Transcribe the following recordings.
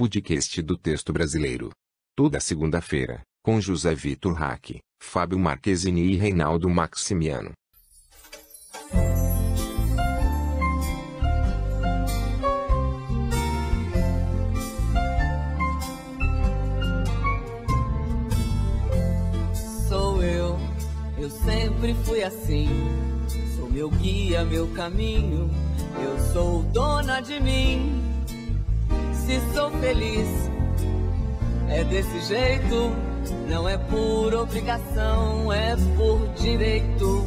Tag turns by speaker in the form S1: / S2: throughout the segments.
S1: podcast do texto brasileiro. Toda segunda-feira, com José Vitor Hack, Fábio Marquezini e Reinaldo Maximiano.
S2: Sou eu, eu sempre fui assim. Sou meu guia, meu caminho. Eu sou dona de mim. Se sou feliz, é desse jeito. Não é por obrigação, é por direito.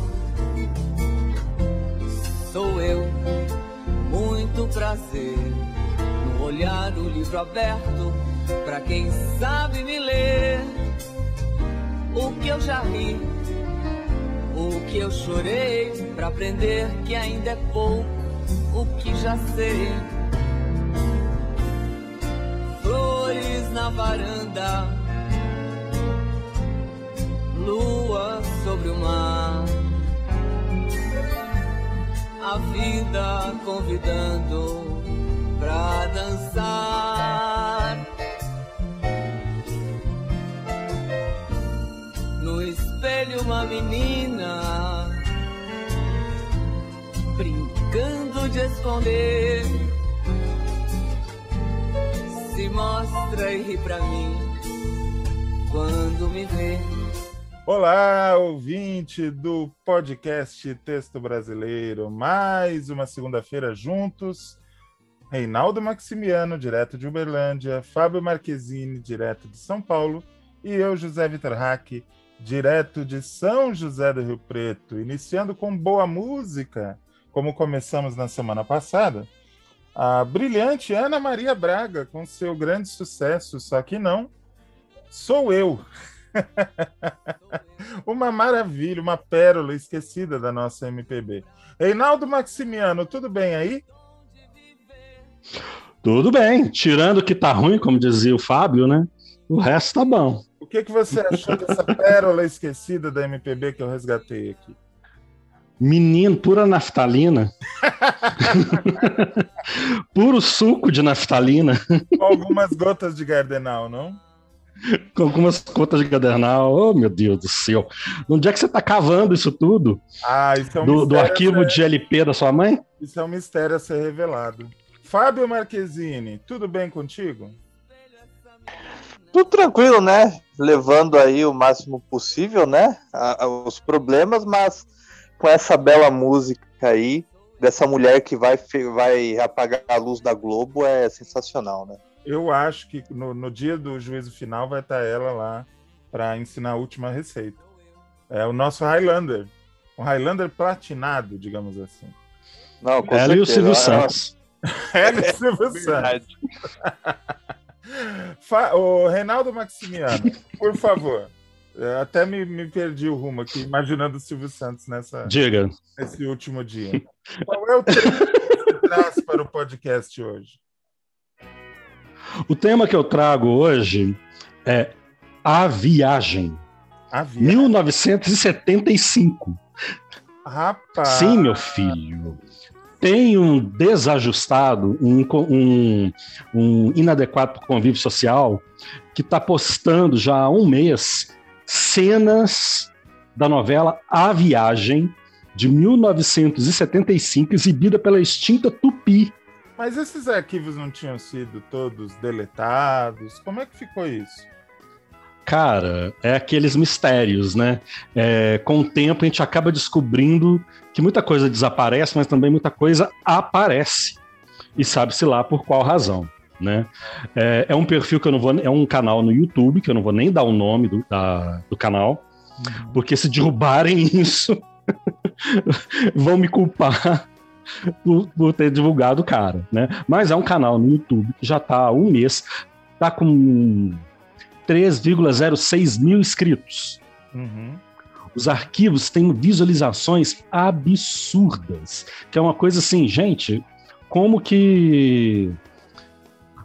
S2: Sou eu, muito prazer. No olhar, o livro aberto, pra quem sabe me ler. O que eu já ri, o que eu chorei, pra aprender que ainda é pouco, o que já sei. Na varanda, lua sobre o mar, a vida convidando pra dançar. No espelho uma menina brincando de esconder se mostra e ri pra mim quando me vê.
S3: Olá, ouvinte do podcast Texto Brasileiro. Mais uma segunda-feira juntos. Reinaldo Maximiano, direto de Uberlândia, Fábio Marquezine, direto de São Paulo, e eu, José Vitor Hack, direto de São José do Rio Preto, iniciando com boa música, como começamos na semana passada. A brilhante Ana Maria Braga, com seu grande sucesso, só que não, sou eu. uma maravilha, uma pérola esquecida da nossa MPB. Reinaldo Maximiano, tudo bem aí?
S4: Tudo bem, tirando que tá ruim, como dizia o Fábio, né? O resto tá bom.
S3: O que, que você achou dessa pérola esquecida da MPB que eu resgatei aqui?
S4: Menino, pura naftalina. Puro suco de naftalina.
S3: Com algumas gotas de gardenal, não?
S4: Com algumas gotas de gardenal. Oh, meu Deus do céu. Onde é que você tá cavando isso tudo?
S3: Ah, isso é um
S4: do, do arquivo
S3: a
S4: de
S3: ser-
S4: LP da sua mãe?
S3: Isso é um mistério a ser revelado. Fábio Marquezine, tudo bem contigo?
S5: Tudo tranquilo, né? Levando aí o máximo possível, né? a- a- os problemas, mas com essa bela música aí, dessa mulher que vai, vai apagar a luz da Globo, é sensacional, né?
S3: Eu acho que no, no dia do juízo final vai estar ela lá para ensinar a última receita. É o nosso Highlander. Um Highlander platinado, digamos assim.
S5: Não, com
S4: Ela e o
S5: certeza.
S4: Silvio
S5: É
S4: Santos.
S3: Ela e Silvio Santos. Fa o Reinaldo Maximiano, por favor. Eu até me, me perdi o rumo aqui, imaginando o Silvio Santos nessa,
S4: Diga.
S3: nesse último dia. Qual é o tema que você traz para o podcast hoje?
S4: O tema que eu trago hoje é A Viagem,
S3: A vida.
S4: 1975.
S3: Rapaz.
S4: Sim, meu filho. Tem um desajustado, um, um, um inadequado convívio social que está postando já há um mês cenas da novela A Viagem, de 1975, exibida pela extinta Tupi.
S3: Mas esses arquivos não tinham sido todos deletados? Como é que ficou isso?
S4: Cara, é aqueles mistérios, né? É, com o tempo a gente acaba descobrindo que muita coisa desaparece, mas também muita coisa aparece. E sabe-se lá por qual razão, né? É, é um perfil que eu não vou. É um canal no YouTube, que eu não vou nem dar o nome do, da- do canal, porque se derrubarem isso, vão me culpar por, por ter divulgado o cara, né? Mas é um canal no YouTube que já está há um mês, tá com 3,06 mil inscritos.
S3: Uhum.
S4: Os arquivos têm visualizações absurdas, que é uma coisa assim, gente, como que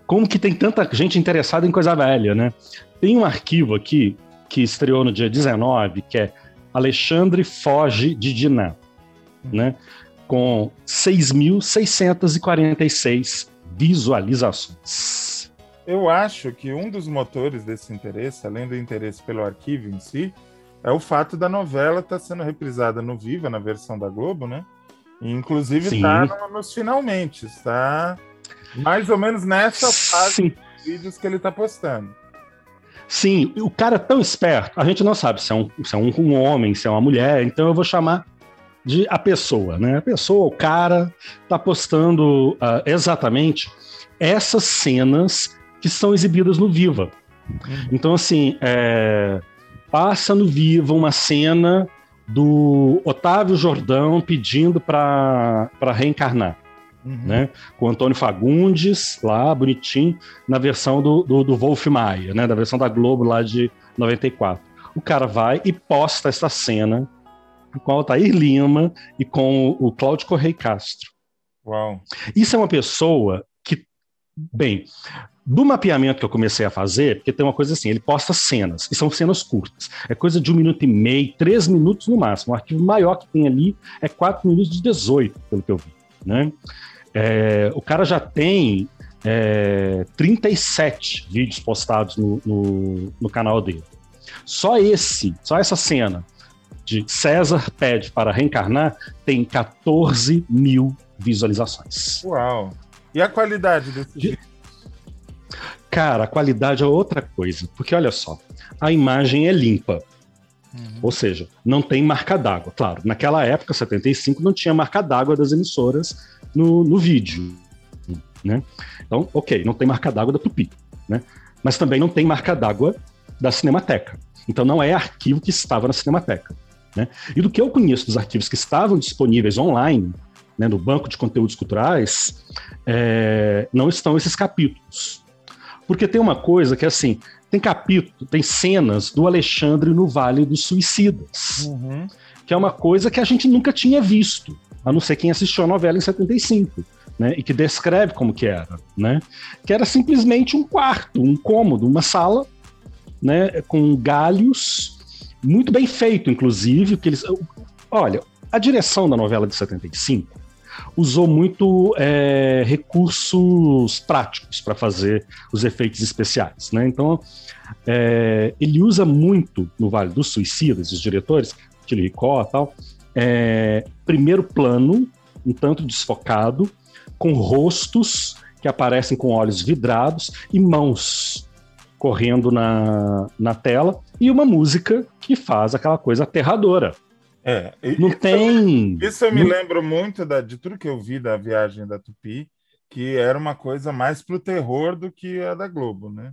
S4: como que tem tanta gente interessada em coisa velha, né? Tem um arquivo aqui que estreou no dia 19, que é Alexandre Foge de Diná, né? Com 6.646 visualizações.
S3: eu acho que um dos motores desse interesse, além do interesse pelo arquivo em si, é o fato da novela estar tá sendo reprisada no Viva, na versão da Globo, né? E, inclusive está no, nos finalmente, está mais ou menos nessa fase Sim. de vídeos que ele está postando.
S4: Sim, o cara é tão esperto, a gente não sabe se é, um, se é um, um homem, se é uma mulher, então eu vou chamar de a pessoa, né? A pessoa, o cara, está postando uh, exatamente essas cenas que são exibidas no Viva. Uhum. Então, assim, é, passa no Viva uma cena do Otávio Jordão pedindo para reencarnar. Uhum. Né? Com o Antônio Fagundes, lá, bonitinho, na versão do, do, do Wolf Maia, né? Da versão da Globo lá de 94. O cara vai e posta essa cena com o Altair Lima e com o Cláudio Correia Castro.
S3: Uau.
S4: Isso é uma pessoa que, bem, do mapeamento que eu comecei a fazer, porque tem uma coisa assim, ele posta cenas, e são cenas curtas. É coisa de um minuto e meio, três minutos no máximo. O arquivo maior que tem ali é quatro minutos de 18, pelo que eu vi. Né? É, o cara já tem é, 37 vídeos postados no, no, no canal dele. Só esse, só essa cena de César pede para reencarnar tem 14 mil visualizações.
S3: Uau! E a qualidade desse de... vídeo?
S4: Cara, a qualidade é outra coisa, porque olha só, a imagem é limpa. Uhum. Ou seja, não tem marca d'água. Claro, naquela época, 75, não tinha marca d'água das emissoras no, no vídeo. Né? Então, ok, não tem marca d'água da Tupi. Né? Mas também não tem marca d'água da Cinemateca. Então não é arquivo que estava na Cinemateca. Né? E do que eu conheço dos arquivos que estavam disponíveis online, né, no banco de conteúdos culturais, é, não estão esses capítulos. Porque tem uma coisa que é assim: tem capítulo, tem cenas do Alexandre no Vale dos Suicidas, uhum. que é uma coisa que a gente nunca tinha visto, a não ser quem assistiu a novela em 75. Né, e que descreve como que era, né? Que era simplesmente um quarto, um cômodo, uma sala, né, com galhos, muito bem feito, inclusive, que eles, olha, a direção da novela de 75 usou muito é, recursos práticos para fazer os efeitos especiais. Né? Então, é, ele usa muito no Vale dos Suicidas, os diretores, Tilly Ricó e tal, é, primeiro plano, um tanto desfocado, com rostos que aparecem com olhos vidrados e mãos correndo na, na tela, e uma música que faz aquela coisa aterradora.
S3: É,
S4: não isso tem.
S3: Isso eu me não... lembro muito da, de tudo que eu vi da viagem da Tupi, que era uma coisa mais pro terror do que a da Globo, né?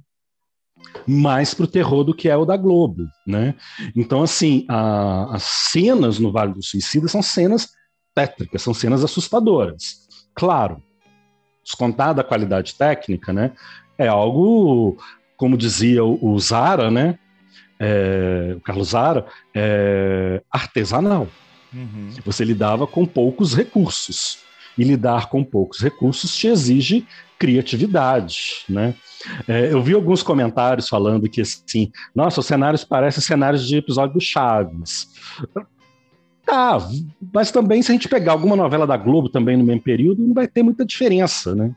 S4: Mais pro terror do que é o da Globo, né? Então, assim, a, as cenas no Vale do Suicida são cenas tétricas, são cenas assustadoras. Claro, descontada a qualidade técnica, né? É algo, como dizia o, o Zara, né? é, o Carlos Zara, é, artesanal. Uhum. Você lidava com poucos recursos. E lidar com poucos recursos te exige criatividade, né? É, eu vi alguns comentários falando que assim, nossa, os cenários parecem cenários de episódio do Chaves. Tá, mas também se a gente pegar alguma novela da Globo também no mesmo período, não vai ter muita diferença, né?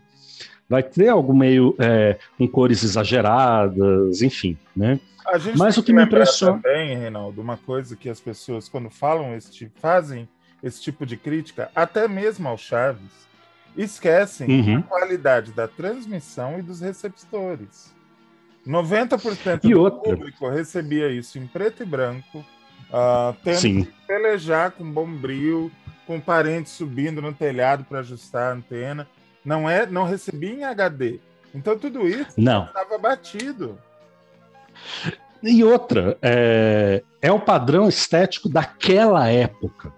S4: Vai ter algo meio é, com cores exageradas, enfim, né?
S3: A gente Mas o que, que me impressiona também, Reinaldo, uma coisa que as pessoas quando falam esse tipo, fazem esse tipo de crítica, até mesmo ao Chaves, esquecem uhum. a qualidade da transmissão e dos receptores. 90% e do outra? público recebia isso em preto e branco, uh, tendo Sim. que pelejar com bombril, com parentes subindo no telhado para ajustar a antena. Não é, não recebia em HD. Então tudo isso estava batido.
S4: E outra, é, é o padrão estético daquela época.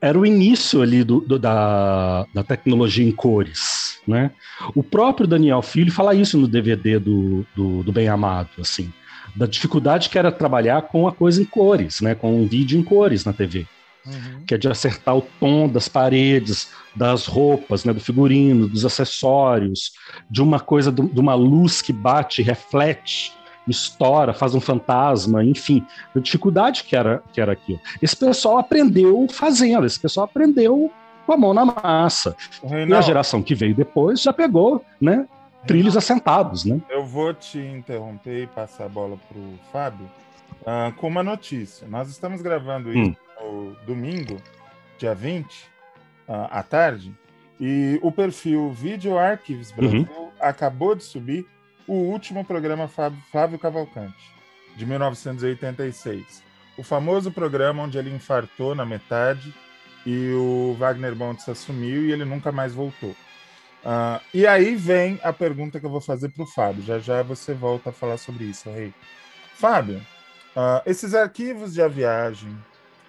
S4: Era o início ali do, do, da, da tecnologia em cores, né? O próprio Daniel Filho fala isso no DVD do, do, do Bem Amado, assim, da dificuldade que era trabalhar com a coisa em cores, né? Com um vídeo em cores na TV. Uhum. que é de acertar o tom das paredes, das roupas, né, do figurino, dos acessórios, de uma coisa, de uma luz que bate, reflete, estoura, faz um fantasma, enfim, a dificuldade que era, que era aquilo. Esse pessoal aprendeu fazendo, esse pessoal aprendeu com a mão na massa. Reinaldo. E a geração que veio depois já pegou, né? trilhos assentados, né?
S3: Eu vou te interromper e passar a bola para o Fábio uh, com uma notícia. Nós estamos gravando isso hum. no domingo, dia 20, uh, ah, à tarde, e o perfil Video Archives Brasil uhum. acabou de subir o último programa Flávio Cavalcante, de 1986. O famoso programa onde ele infartou na metade e o Wagner Bontes assumiu e ele nunca mais voltou. Uh, e aí vem a pergunta que eu vou fazer para o Fábio. Já já você volta a falar sobre isso, Rei. Fábio, uh, esses arquivos de a viagem,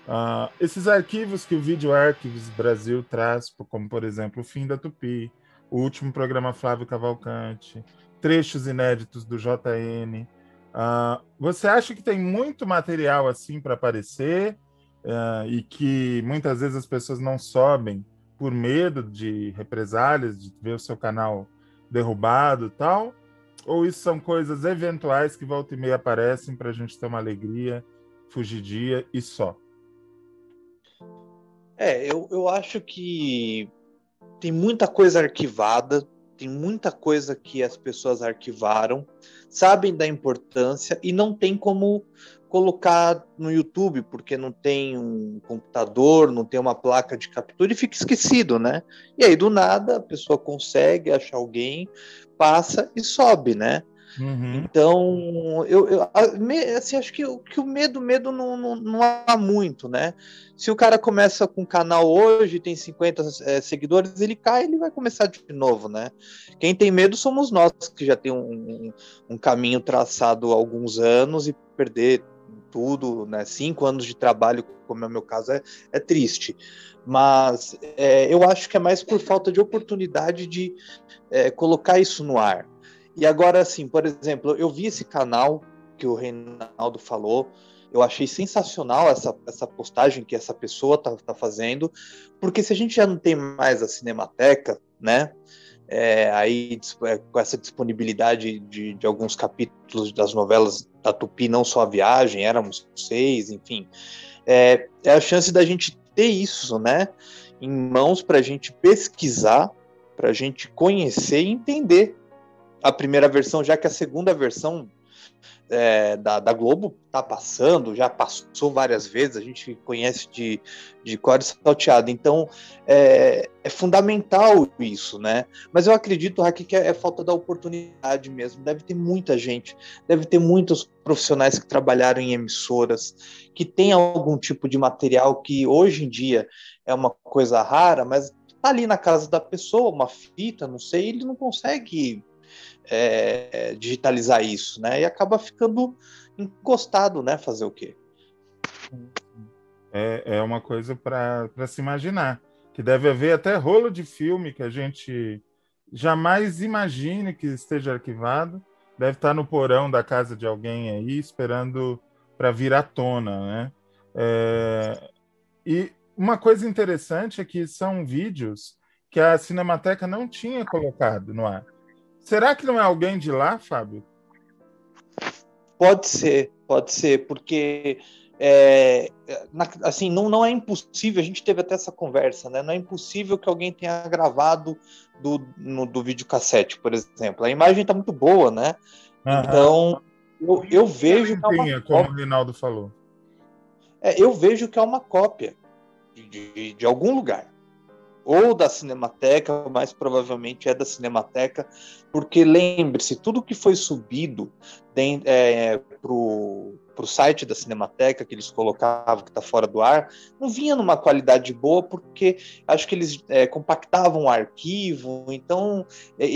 S3: uh, esses arquivos que o Video Archives Brasil traz, como por exemplo o Fim da Tupi, o último programa Flávio Cavalcante, trechos inéditos do JN. você acha que tem muito material assim para aparecer e que muitas vezes as pessoas não sobem por medo de represálias, de ver o seu canal derrubado e tal? Ou isso são coisas eventuais que volta e meia aparecem para a gente ter uma alegria, fugidia e só?
S5: É, eu, eu acho que tem muita coisa arquivada, tem muita coisa que as pessoas arquivaram, sabem da importância e não tem como colocar no YouTube, porque não tem um computador, não tem uma placa de captura e fica esquecido, né? E aí, do nada, a pessoa consegue achar alguém, passa e sobe, né? Uhum. Então, eu, eu assim, acho que, que o medo, medo não, não, não, há muito, né? Se o cara começa com um canal hoje, tem 50 é, seguidores, ele cai, ele vai começar de novo, né? Quem tem medo somos nós, que já tem um, um caminho traçado há alguns anos e perder tudo, né? Cinco anos de trabalho, como é o meu caso, é, é triste. Mas é, eu acho que é mais por falta de oportunidade de é, colocar isso no ar. E agora, assim, por exemplo, eu vi esse canal que o Reinaldo falou, eu achei sensacional essa, essa postagem que essa pessoa tá, tá fazendo, porque se a gente já não tem mais a Cinemateca, né? é, aí é, com essa disponibilidade de, de, alguns capítulos das novelas da Tupi, não só a viagem, éramos seis, enfim, é, é a chance da gente ter isso, né, em mãos para a gente pesquisar, para a gente conhecer e entender a primeira versão, já que a segunda versão é, da, da, Globo tá passando, já passou várias vezes, a gente conhece de, de core salteado. Então é, é, fundamental isso, né? Mas eu acredito, Raquel, que é, é, falta da oportunidade mesmo. Deve ter muita gente, deve ter muitos profissionais que trabalharam em emissoras, que tem algum tipo de material que hoje em dia é uma coisa rara, mas tá ali na casa da pessoa, uma fita, não sei, ele não consegue é, digitalizar isso, né? E acaba ficando encostado, né? Fazer o quê?
S3: É, é uma coisa para se imaginar. Que deve haver até rolo de filme que a gente jamais imagine que esteja arquivado. Deve estar no porão da casa de alguém aí, esperando para vir à tona, né? É, e uma coisa interessante é que são vídeos que a Cinemateca não tinha colocado no ar. Será que não é alguém de lá, Fábio?
S5: Pode ser, pode ser, porque é, assim não, não é impossível. A gente teve até essa conversa, né? Não é impossível que alguém tenha gravado do, no, do videocassete, por exemplo. A imagem está muito boa, né? Então eu, eu vejo que é uma
S3: como o Reinaldo falou.
S5: É, eu vejo que é uma cópia de, de, de algum lugar ou da Cinemateca, mais provavelmente é da Cinemateca, porque lembre-se, tudo que foi subido é, para o site da Cinemateca, que eles colocavam que está fora do ar, não vinha numa qualidade boa, porque acho que eles é, compactavam o arquivo, então é,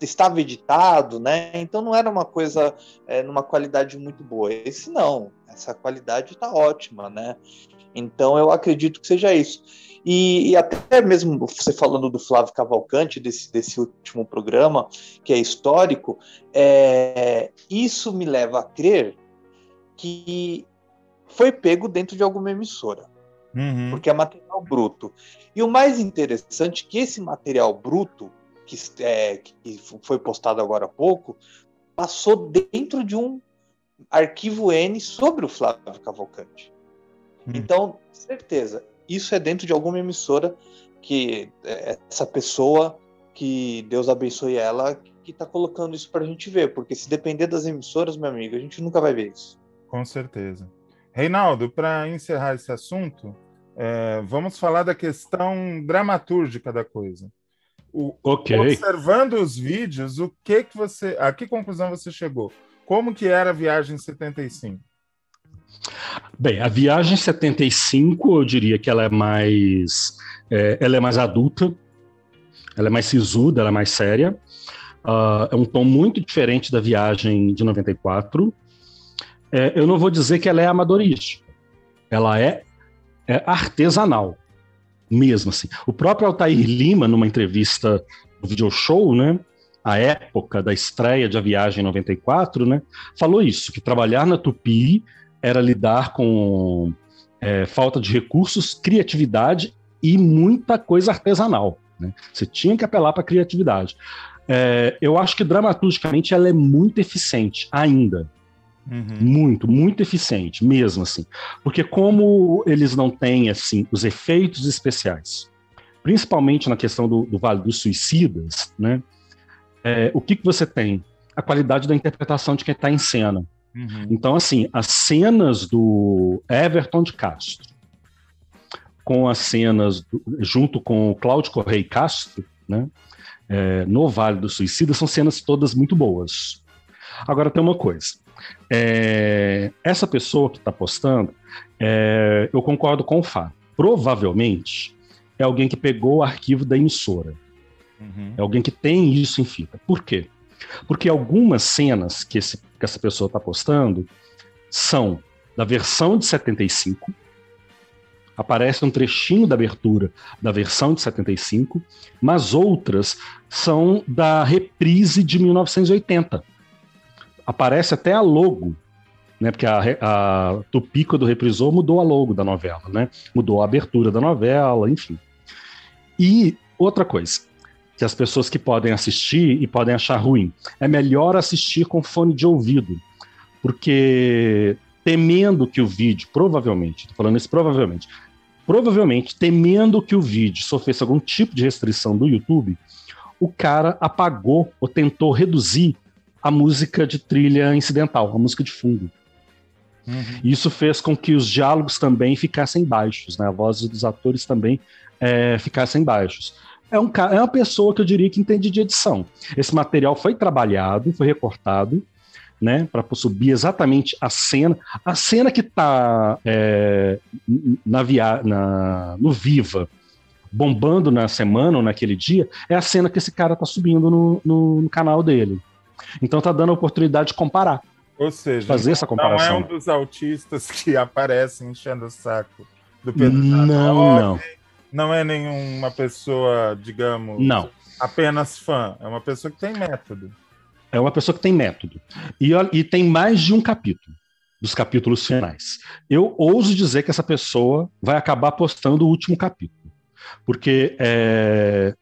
S5: estava editado, né? Então não era uma coisa é, numa qualidade muito boa. Esse não, essa qualidade está ótima, né? Então eu acredito que seja isso. E, e, até mesmo você falando do Flávio Cavalcante, desse, desse último programa, que é histórico, é, isso me leva a crer que foi pego dentro de alguma emissora. Uhum. Porque é material bruto. E o mais interessante é que esse material bruto, que, é, que foi postado agora há pouco, passou dentro de um arquivo N sobre o Flávio Cavalcante. Uhum. Então, certeza, isso é dentro de alguma emissora que é, essa pessoa que Deus abençoe ela que está colocando isso para a gente ver, porque se depender das emissoras, meu amigo, a gente nunca vai ver isso.
S3: Com certeza. Reinaldo, para encerrar esse assunto, é, vamos falar da questão dramatúrgica da coisa. O,
S4: Ok.
S3: Observando os vídeos, o que que você, a que conclusão você chegou? Como que era a viagem 75?
S4: Bem, a viagem 75, eu diria que ela é mais, é, ela é mais adulta, ela é mais sisuda, ela é mais séria. Ah, é um tom muito diferente da viagem de 94. É, eu não vou dizer que ela é amadorística, ela é, é artesanal, mesmo assim. O próprio Altair Lima, numa entrevista no video show, né, a época da estreia de A Viagem em 94, né, falou isso, que trabalhar na Tupi era lidar com é, falta de recursos, criatividade e muita coisa artesanal. Né? Você tinha que apelar para a criatividade. É, eu acho que dramaturgicamente ela é muito eficiente ainda. Muito, muito eficiente, mesmo assim. Porque como eles não têm assim os efeitos especiais, principalmente na questão do, do Vale dos Suicidas, né? é, o que, que você tem? A qualidade da interpretação de quem está em cena.
S3: Uhum.
S4: Então, assim, as cenas do Everton de Castro, com as cenas do- junto com o Cláudio Correia Castro, né, é, no Vale do Suicida, são cenas todas muito boas. Agora tem uma coisa. é, essa pessoa que está postando, é, eu concordo com o Fábio. Provavelmente é alguém que pegou o arquivo da emissora.
S3: Uhum.
S4: É alguém que tem isso em fita. Por quê? Porque algumas cenas que, esse- que essa pessoa está postando são da versão de 75, aparece um trechinho da abertura da versão de 75, mas outras são da reprise de 1980. Aparece até a logo, né? Porque a, a Tupi, quando reprisou, mudou a logo da novela, né? Mudou a abertura da novela, enfim. E outra coisa, que as pessoas que podem assistir e podem achar ruim, é melhor assistir com fone de ouvido, porque temendo que o vídeo, provavelmente, tô falando isso provavelmente, provavelmente temendo que o vídeo sofresse algum tipo de restrição do YouTube, o cara apagou ou tentou reduzir a música de trilha incidental, a música de fundo.
S3: Uhum.
S4: Isso fez com que os diálogos também ficassem baixos, né? A voz dos atores também é, ficassem baixos. É, um, é uma pessoa que eu diria que entende de edição. Esse material foi trabalhado, foi recortado, né? Para subir exatamente a cena. A cena que está na via, na, no Viva, bombando na semana ou naquele dia, é a cena que esse cara tá subindo no, no- no canal dele. Então tá dando a oportunidade de comparar,
S3: Ou seja,
S4: fazer essa
S3: não é
S4: comparação.
S3: um dos autistas que aparecem enchendo o saco do Pedro
S4: Não, não.
S3: Não é nenhuma pessoa, digamos,
S4: Não.
S3: apenas fã. É uma pessoa que tem método.
S4: É uma pessoa que tem método. E, e tem mais de um capítulo, dos capítulos finais. Eu ouso dizer que essa pessoa vai acabar postando o último capítulo. Porque é,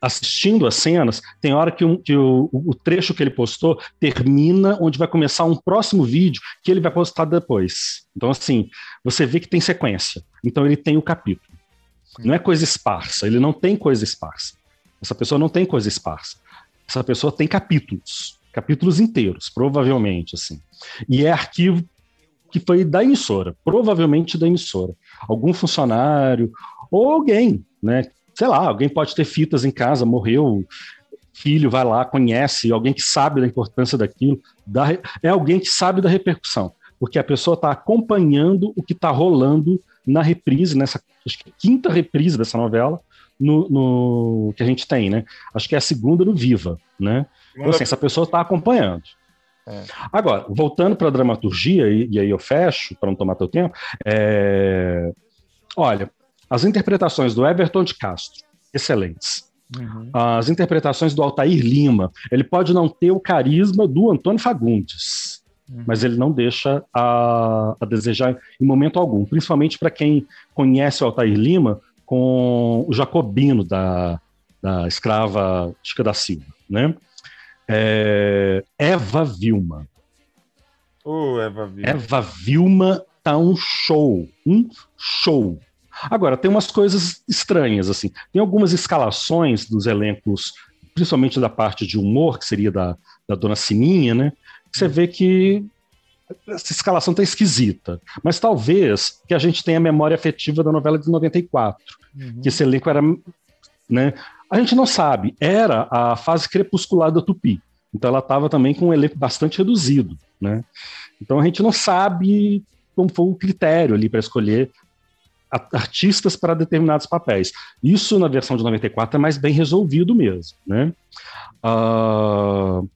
S4: assistindo as cenas, tem hora que, um- que o, o trecho que ele postou termina onde vai começar um próximo vídeo que ele vai postar depois. Então, assim, você vê que tem sequência. Então, ele tem o capítulo. Não é coisa esparsa, ele não tem coisa esparsa. Essa pessoa não tem coisa esparsa. Essa pessoa tem capítulos, capítulos inteiros, provavelmente, assim. E é arquivo que foi da emissora, provavelmente da emissora. Algum funcionário ou alguém, né? Sei lá, alguém pode ter fitas em casa, morreu, filho vai lá, conhece, alguém que sabe da importância daquilo, da é alguém que sabe da repercussão, porque a pessoa está acompanhando o que está rolando na reprise, nessa acho que quinta reprise dessa novela, no, no- que a gente tem, né? Acho que é a segunda no Viva, né? Então, assim, essa pessoa está acompanhando.
S3: É.
S4: Agora, voltando para a dramaturgia, e, e aí eu fecho, para não tomar teu tempo, é, olha, as interpretações do Everton de Castro, excelentes.
S3: Uhum.
S4: As interpretações do Altair Lima, ele pode não ter o carisma do Antônio Fagundes,
S3: Uhum.
S4: mas ele não deixa a, a desejar em momento algum, principalmente para quem conhece o Altair Lima com o Jacobino da, da escrava Chica da Silva, né? É, Eva Vilma.
S3: Ô, Eva Vilma.
S4: Eva Vilma tá um show, um show. Agora, tem umas coisas estranhas, assim. Tem algumas escalações dos elencos principalmente da parte de humor, que seria da, da Dona Sininha, né? Você vê que essa escalação está esquisita. Mas talvez que a gente tenha a memória afetiva da novela de 94, uhum. que esse elenco era. Né? A gente não sabe, era a fase crepuscular da Tupi. Então ela estava também com um elenco bastante reduzido. Né? Então a gente não sabe como foi o critério ali para escolher artistas para determinados papéis. Isso na versão de 94 é mais bem resolvido mesmo. Né? Uh,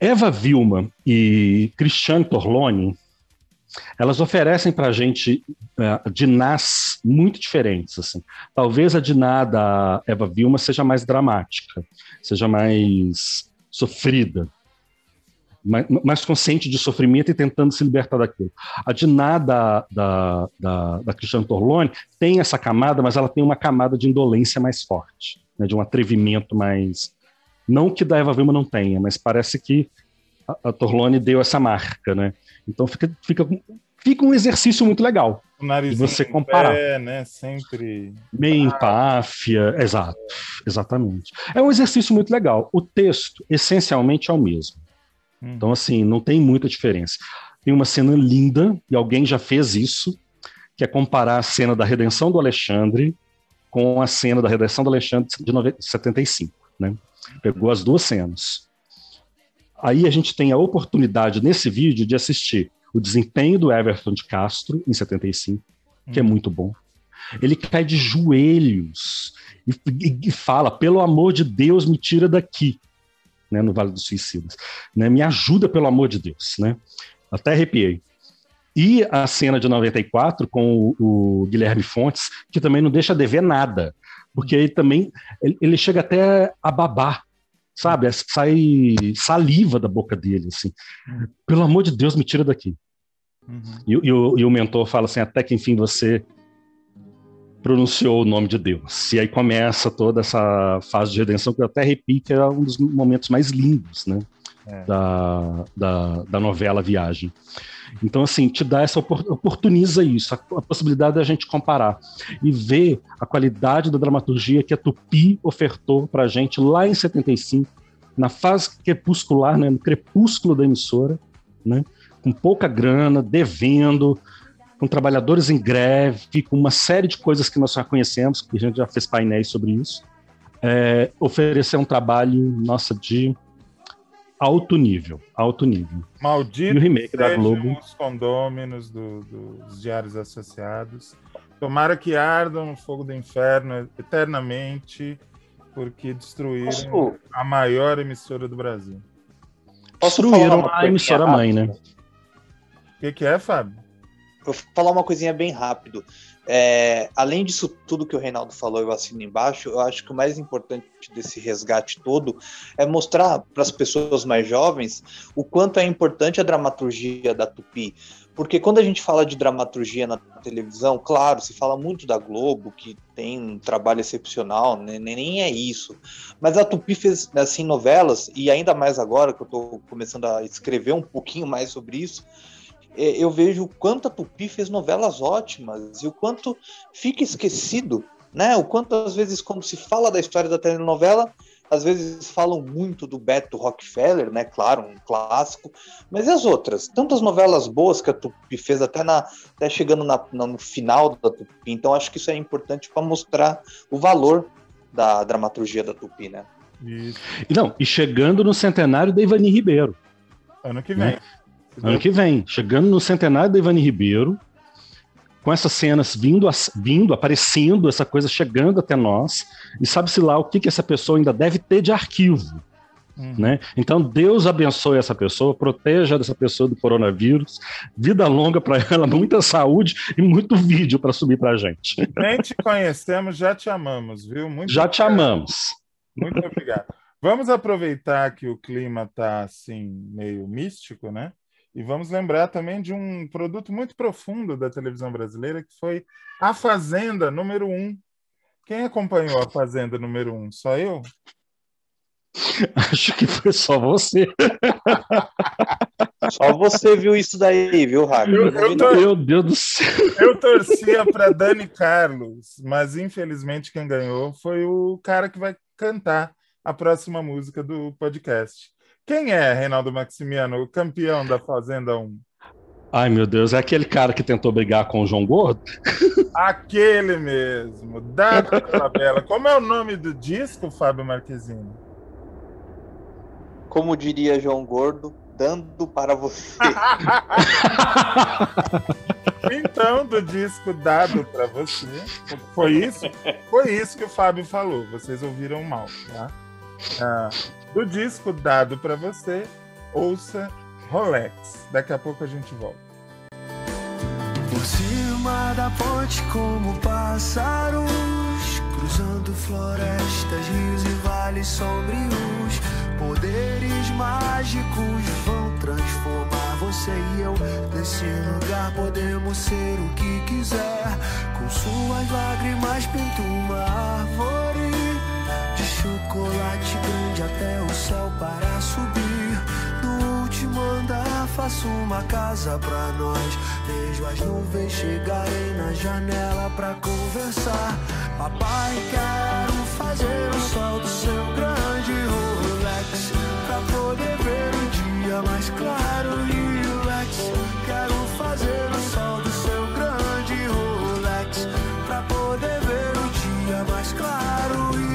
S4: Eva Vilma e Cristiane Torloni, elas oferecem para a gente uh, dinás muito diferentes. Assim. Talvez a diná da Eva Vilma seja mais dramática, seja mais sofrida, mais, mais consciente de sofrimento e tentando se libertar daquilo. A diná da, da, da, da Cristiane Torloni tem essa camada, mas ela tem uma camada de indolência mais forte, né, de um atrevimento mais não que da Eva Vilma não tenha, mas parece que a, a Torlone deu essa marca, né? Então fica, fica, fica um exercício muito legal.
S3: O nariz
S4: você comparar.
S3: Pé, né? Sempre.
S4: Meio empáfia, exato, exatamente. É um exercício muito legal. O texto, essencialmente, é o mesmo. Hum. Então, assim, não tem muita diferença. Tem uma cena linda, e alguém já fez isso, que é comparar a cena da redenção do Alexandre com a cena da redenção do Alexandre de 75, né? Pegou as duas cenas. Aí a gente tem a oportunidade nesse vídeo de assistir o desempenho do Everton de Castro em 75, que é hum. muito bom. Ele cai de joelhos e, e, e, fala: pelo amor de Deus, me tira daqui, né, no Vale dos Suicidas. Né, me ajuda, pelo amor de Deus. Né? Até arrepiei. E a cena de 94 com o, o Guilherme Fontes, que também não deixa de ver nada, porque ele também ele, ele chega até a babar sabe? Sai saliva da boca dele, assim. Pelo amor de Deus, me tira daqui. Uhum. E, e, o, e, o, mentor fala assim: até que enfim você pronunciou o nome de Deus. E aí começa toda essa fase de redenção que eu até repito, que é um dos momentos mais lindos, né? É. Da, da, da novela Viagem. Então, assim, te dá essa oportuniza isso, a, possibilidade da gente comparar e ver a qualidade da dramaturgia que a Tupi ofertou para a gente lá em 75, na fase crepuscular, né, no crepúsculo da emissora, né, com pouca grana, devendo, com trabalhadores em greve, com uma série de coisas que nós já conhecemos, que a gente já fez painéis sobre isso, é, oferecer um trabalho, nossa, de alto nível, alto nível.
S3: Maldito
S4: e o remake da Globo.
S3: os condôminos do, dos diários associados. Tomara que ardam no fogo do inferno eternamente, porque destruíram Posso... a maior emissora do Brasil.
S4: Destruíram a emissora mãe, né?
S3: O que, que é, Fábio?
S5: Vou falar uma coisinha bem rápido. É, além disso tudo que o Reinaldo falou, eu assino embaixo, eu acho que o mais importante desse resgate todo é mostrar para as pessoas mais jovens o quanto é importante a dramaturgia da Tupi. Porque quando a gente fala de dramaturgia na televisão, claro, se fala muito da Globo, que tem um trabalho excepcional, né? nem é isso. Mas a Tupi fez assim novelas, e ainda mais agora que eu estou começando a escrever um pouquinho mais sobre isso, eu vejo o quanto a Tupi fez novelas ótimas e o quanto fica esquecido, né? O quanto às vezes quando se fala da história da telenovela, às vezes falam muito do Beto Rockefeller, né? Claro, um clássico. Mas e as outras? Tantas novelas boas que a Tupi fez, até, na, até chegando na, no final da Tupi. Então, acho que isso é importante para mostrar o valor da dramaturgia da Tupi, né?
S4: Isso. E não, e chegando no centenário da Ivani Ribeiro.
S3: Ano que vem. Né?
S4: Ano que vem, chegando no centenário da Ivani Ribeiro, com essas cenas vindo, vindo, aparecendo, essa coisa chegando até nós, e sabe-se lá o que, que essa pessoa ainda deve ter de arquivo. Uhum. Né? Então, Deus abençoe essa pessoa, proteja essa pessoa do coronavírus, vida longa para ela, muita saúde e muito vídeo para subir para a gente.
S3: Nem te conhecemos, já te amamos, viu?
S4: Muito já obrigado. te amamos.
S3: Muito obrigado. Vamos aproveitar que o clima está assim meio místico, né? E vamos lembrar também de um produto muito profundo da televisão brasileira, que foi A Fazenda número 1. Um. Quem acompanhou A Fazenda número 1? Um? Só eu?
S4: Acho que foi só você.
S5: Só você viu isso daí, viu, Rafa? Eu,
S3: eu tor... Meu Deus do céu. Eu torcia para Dani Carlos, mas infelizmente quem ganhou foi o cara que vai cantar a próxima música do podcast. Quem é Reinaldo Maximiano, o campeão da Fazenda 1?
S4: Ai, meu Deus, é aquele cara que tentou brigar com o João Gordo?
S3: Aquele mesmo, Dado Tabela. Como é o nome do disco, Fábio Marquezine?
S5: Como diria João Gordo, dando para você.
S3: então, do disco dado para você, foi isso? Foi isso que o Fábio falou. Vocês ouviram mal, tá? Ah, do disco dado para você, ouça Rolex. Daqui a pouco a gente volta.
S6: Por cima da ponte como pássaros Cruzando florestas, rios e vales sombrios Poderes mágicos vão transformar você e eu Nesse lugar podemos ser o que quiser Com suas lágrimas pinto uma árvore chocolate grande até o céu para subir. No último andar faço uma casa pra nós. Vejo as nuvens chegarem na janela pra conversar. Papai, quero fazer o sol do seu grande Rolex. Pra poder ver o dia mais claro Relax, quero fazer o sol do seu grande Rolex. Pra poder ver o dia mais claro Relax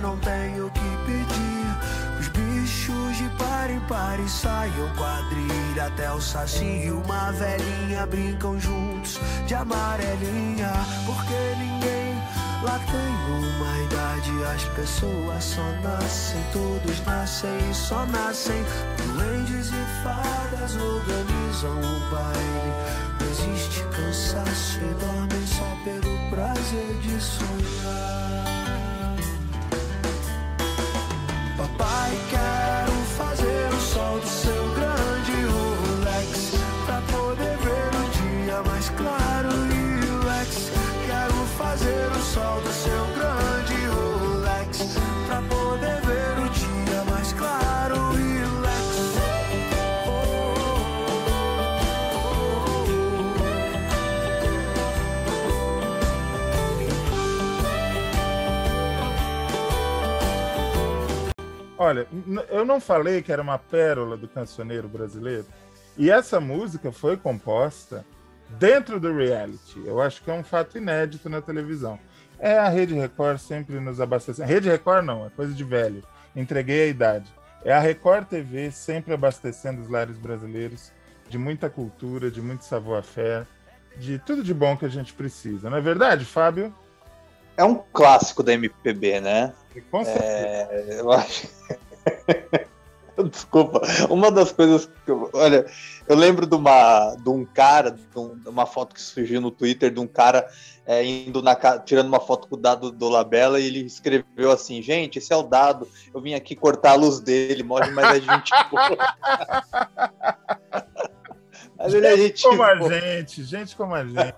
S6: não tenho o que pedir. Os bichos de par em par e saiam quadrilha Até o saci. E uma velhinha brincam juntos de amarelinha. Porque ninguém lá tem uma idade As pessoas só nascem, todos nascem e só nascem. Duendes e fadas organizam o baile. Não existe cansaço e dormem só pelo prazer de sonhar Papai, quero fazer
S3: Olha, eu não falei que era uma pérola do cancioneiro brasileiro. E essa música foi composta dentro do reality. Eu acho que é um fato inédito na televisão. É a Rede Record sempre nos abastecendo. Rede Record não, é coisa de velho. Entreguei a idade. É a Record TV sempre abastecendo os lares brasileiros de muita cultura, de muito savoir-faire, de tudo de bom que a gente precisa. Não é verdade, Fábio?
S5: É um clássico da MPB, né?
S3: Com certeza.
S5: É, eu acho. Desculpa, uma das coisas que eu, olha, eu lembro de uma de um cara, de, um- de uma foto que surgiu no Twitter de um cara é, indo na tirando uma foto com o dado do Labella e ele escreveu assim, gente, esse é o dado, eu vim aqui cortar a luz dele, morre, mas é gente mas ele é gente
S3: como a gente, gente como a gente.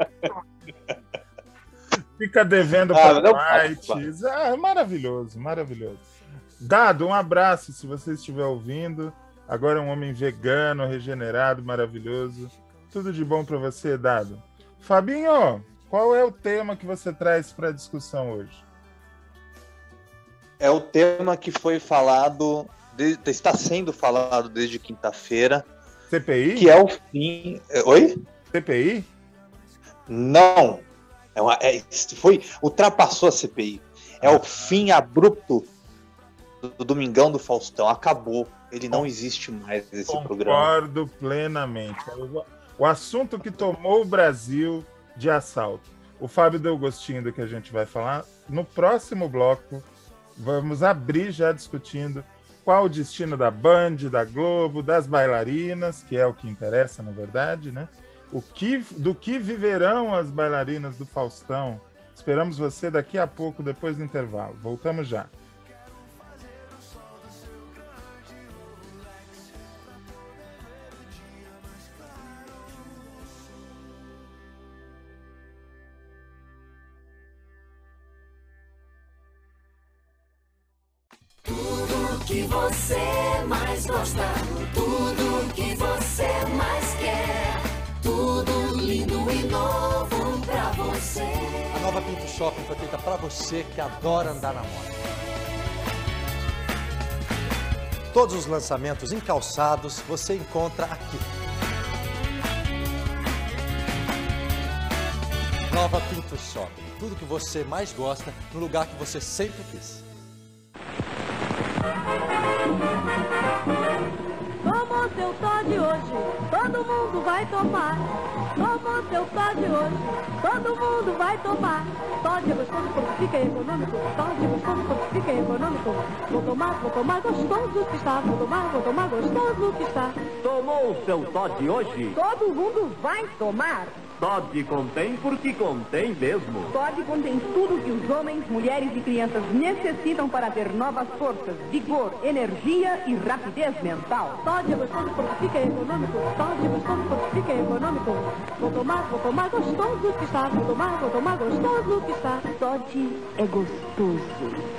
S3: Fica devendo
S5: Ah,
S3: para sites. Ah, maravilhoso, maravilhoso. Dado, um abraço se você estiver ouvindo. Agora é um homem vegano, regenerado, maravilhoso. Tudo de bom para você, Dado. Fabinho, qual é o tema que você traz para a discussão hoje?
S5: É o tema que foi falado, de- está sendo falado desde quinta-feira,
S3: CPI?
S5: que é o fim. Oi?
S3: CPI?
S5: Não. É uma, é, foi, ultrapassou a CPI. É o fim abrupto do, do Domingão do Faustão. Acabou. Ele não existe mais esse programa.
S3: Concordo plenamente. O- O assunto que tomou o Brasil de assalto. O Fábio deu gostinho do que a gente vai falar. No próximo bloco, vamos abrir já discutindo qual o destino da Band, da Globo, das bailarinas, que é o que interessa, na verdade, né? O que, do que viverão as bailarinas do Faustão? Esperamos você daqui a pouco, depois do intervalo. Voltamos já.
S7: Shopping foi feita pra você que adora andar na moda. Todos os lançamentos em calçados você encontra aqui. Nova Pinto Shopping. Tudo que você mais gosta no lugar que você sempre quis.
S8: Seu Todd hoje, todo mundo vai tomar. Toma seu Todd hoje, todo mundo vai tomar. Todd é gostoso porque fica econômico. Todd é gostoso porque fica econômico. Vou tomar, vou tomar gostoso que está. Vou tomar, vou tomar gostoso que está.
S9: Tomou o seu Todd hoje?
S8: Todo mundo vai tomar.
S9: Todd contém porque contém mesmo.
S10: Todd contém tudo que os homens, mulheres e crianças necessitam para ter novas forças, vigor, energia e rapidez mental.
S8: Todd é gostoso porque fica econômico. Todd é gostoso porque fica econômico. Vou tomar, vou tomar gostoso que está. Vou tomar, vou tomar gostoso que está.
S10: Todd é gostoso.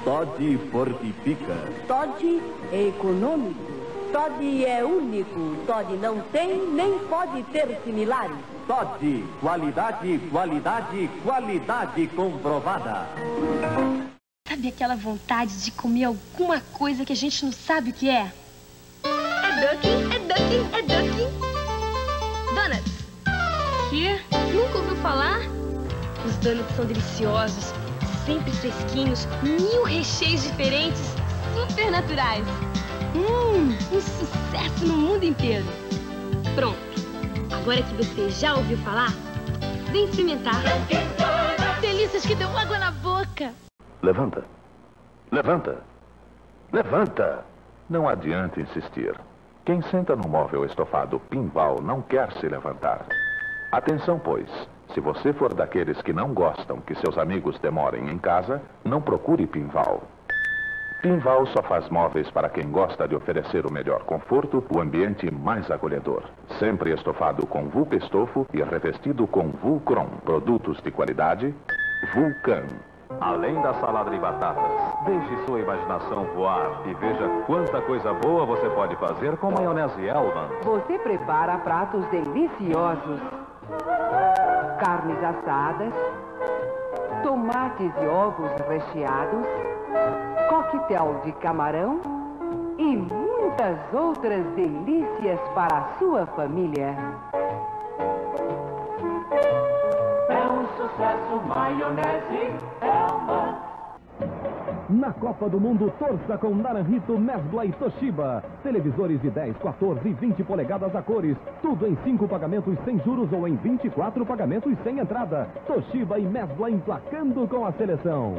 S9: Todd fortifica.
S10: Todd é econômico. Todd é único. Todd não tem nem pode ter similares.
S9: Todd, qualidade, qualidade, qualidade comprovada.
S11: Sabe aquela vontade de comer alguma coisa que a gente não sabe o que é? É ducking, é ducking, é ducking. Donuts. Que? Nunca ouviu falar? Os donuts são deliciosos, sempre fresquinhos, mil recheios diferentes, super naturais. Hum, um sucesso no mundo inteiro. Pronto. Agora que você já ouviu falar, vem experimentar. Delícias que dão água na boca.
S12: Levanta. Levanta. Levanta. Não adianta insistir. Quem senta no móvel estofado Pinval não quer se levantar. Atenção, pois. Se você for daqueles que não gostam que seus amigos demorem em casa, não procure Pinval. Pinval só faz móveis para quem gosta de oferecer o melhor conforto, o ambiente mais acolhedor. Sempre estofado com Vulca Estofo e revestido com Vulcron. Produtos de qualidade Vulcan. Além da salada de batatas, deixe sua imaginação voar e veja quanta coisa boa você pode fazer com maionese Elvan.
S13: Você prepara pratos deliciosos. Carnes assadas, tomates e ovos recheados, coquetel de camarão e muitas outras delícias para a sua família.
S14: É um sucesso, maionese Elma.
S15: Na Copa do Mundo, torça com Naranjito, Mesbla e Toshiba. Televisores de 10, 14 e 20 polegadas a cores. Tudo em 5 pagamentos sem juros ou em 24 pagamentos sem entrada. Toshiba e Mesbla emplacando com a seleção.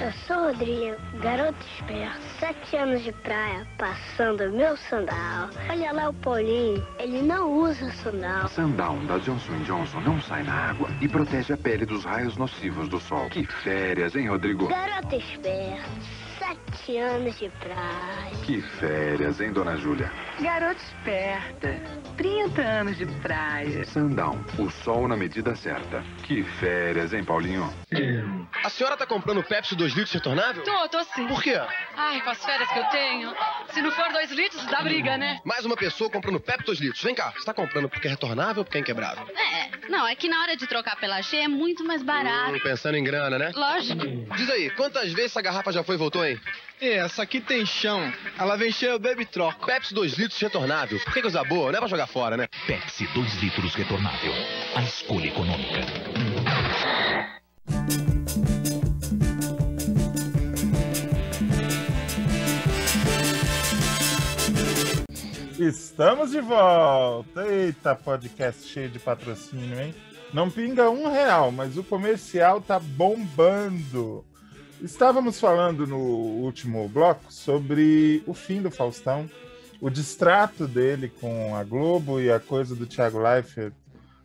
S16: Eu sou o Rodrigo, garoto esperto, sete anos de praia, passando meu sandal. Olha lá o Paulinho, ele não usa sandal.
S17: Sandal da Johnson Johnson não sai na água e protege a pele dos raios nocivos do sol. Que férias, hein, Rodrigo?
S16: Garoto esperto, sete anos de praia.
S17: Que férias, hein, dona Júlia?
S18: Garota esperta, 30 anos de praia.
S17: Sandal, o sol na medida certa. Que férias, hein, Paulinho?
S19: A senhora tá comprando Pepsi 2 litros retornável?
S20: Tô, tô sim.
S19: Por quê?
S20: Ai, com as férias que eu tenho, se não for 2 litros, dá briga, né?
S19: Mais uma pessoa comprando Pepsi 2 litros. Vem cá, você tá comprando porque é retornável ou porque é inquebrável?
S20: É, não, é que na hora de trocar pela G é muito mais barato.
S19: Hum, pensando em grana, né?
S20: Lógico.
S19: Diz aí, quantas vezes essa garrafa já foi e voltou, hein?
S21: É, essa aqui tem chão. Ela vem cheia, eu bebo e troco.
S19: Pepsi 2 litros retornável. Por que coisa boa? Não é pra jogar fora, né?
S22: Pepsi 2 litros retornável. A escolha econômica.
S3: Estamos de volta. Eita, podcast cheio de patrocínio, hein? Não pinga um real, mas o comercial tá bombando. Estávamos falando no último bloco sobre o fim do Faustão, o distrato dele com a Globo e a coisa do Thiago Leifert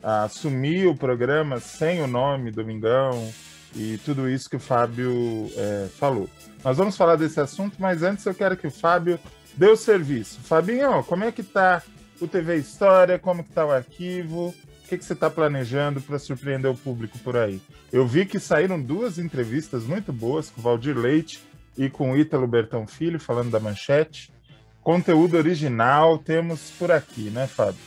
S3: assumir o programa sem o nome Domingão e tudo isso que o Fábio é, falou. Nós vamos falar desse assunto, mas antes eu quero que o Fábio dê o serviço. Fabinho, como é que tá o TV História? Como que tá o arquivo? O que, você está planejando para surpreender o público por aí? Eu vi que saíram duas entrevistas muito boas com o Valdir Leite e com o Ítalo Bertão Filho, falando da manchete. Conteúdo original temos por aqui, né, Fábio?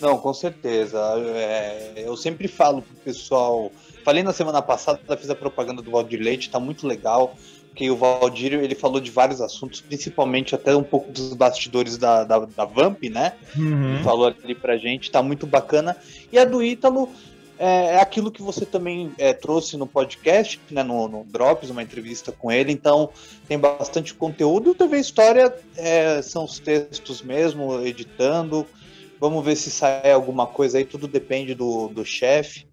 S5: Não, com certeza. É, eu sempre falo pro pessoal. Falei na semana passada, fiz a propaganda do Valdir Leite, tá muito legal. Que o Valdir ele falou de vários assuntos, principalmente até um pouco dos bastidores da, da, da Vamp, né?
S3: Uhum.
S5: Ele falou ali pra gente, tá muito bacana. E a do Ítalo é, é aquilo que você também é, trouxe no podcast, né, no, no Drops, uma entrevista com ele. Então tem bastante conteúdo. O TV História é, são os textos mesmo, editando. Vamos ver se sai alguma coisa aí, tudo depende do, do chefe.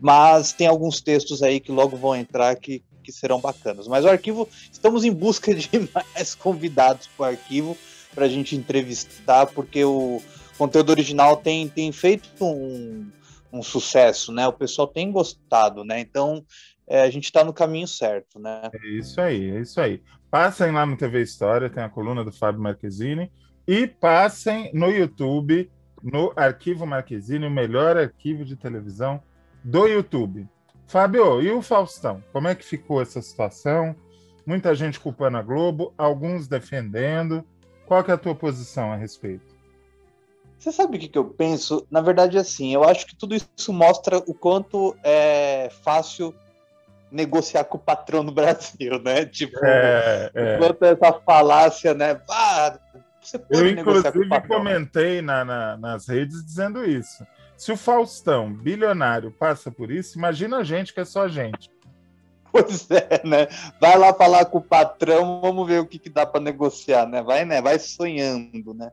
S5: Mas tem alguns textos aí que logo vão entrar que, que serão bacanas. Mas o arquivo, estamos em busca de mais convidados para o arquivo para a gente entrevistar, porque o conteúdo original tem, tem feito um, um sucesso, né? O pessoal tem gostado, né? Então é, a gente está no caminho certo, né?
S3: É isso aí, é isso aí. Passem lá no TV História, tem a coluna do Fábio Marquezine, e passem no YouTube, no Arquivo Marquezine, o melhor arquivo de televisão do YouTube. Fábio, e o Faustão? Como é que ficou essa situação? Muita gente culpando a Globo, alguns defendendo. Qual que é a tua posição a respeito?
S5: Você sabe o que, que eu penso? Na verdade, assim, eu acho que tudo isso mostra o quanto é fácil negociar com o patrão no Brasil, né? Tipo,
S3: É, é.
S5: quanto essa falácia, né? Ah, você pode
S3: Eu,
S5: negociar com o
S3: inclusive,
S5: patrão.
S3: comentei na- na- nas redes dizendo isso. Se o Faustão, bilionário, passa por isso, imagina a gente que é só gente.
S5: Pois é, né? Vai lá falar com o patrão, vamos ver o que, que dá para negociar, né? Vai, né? Vai sonhando, né?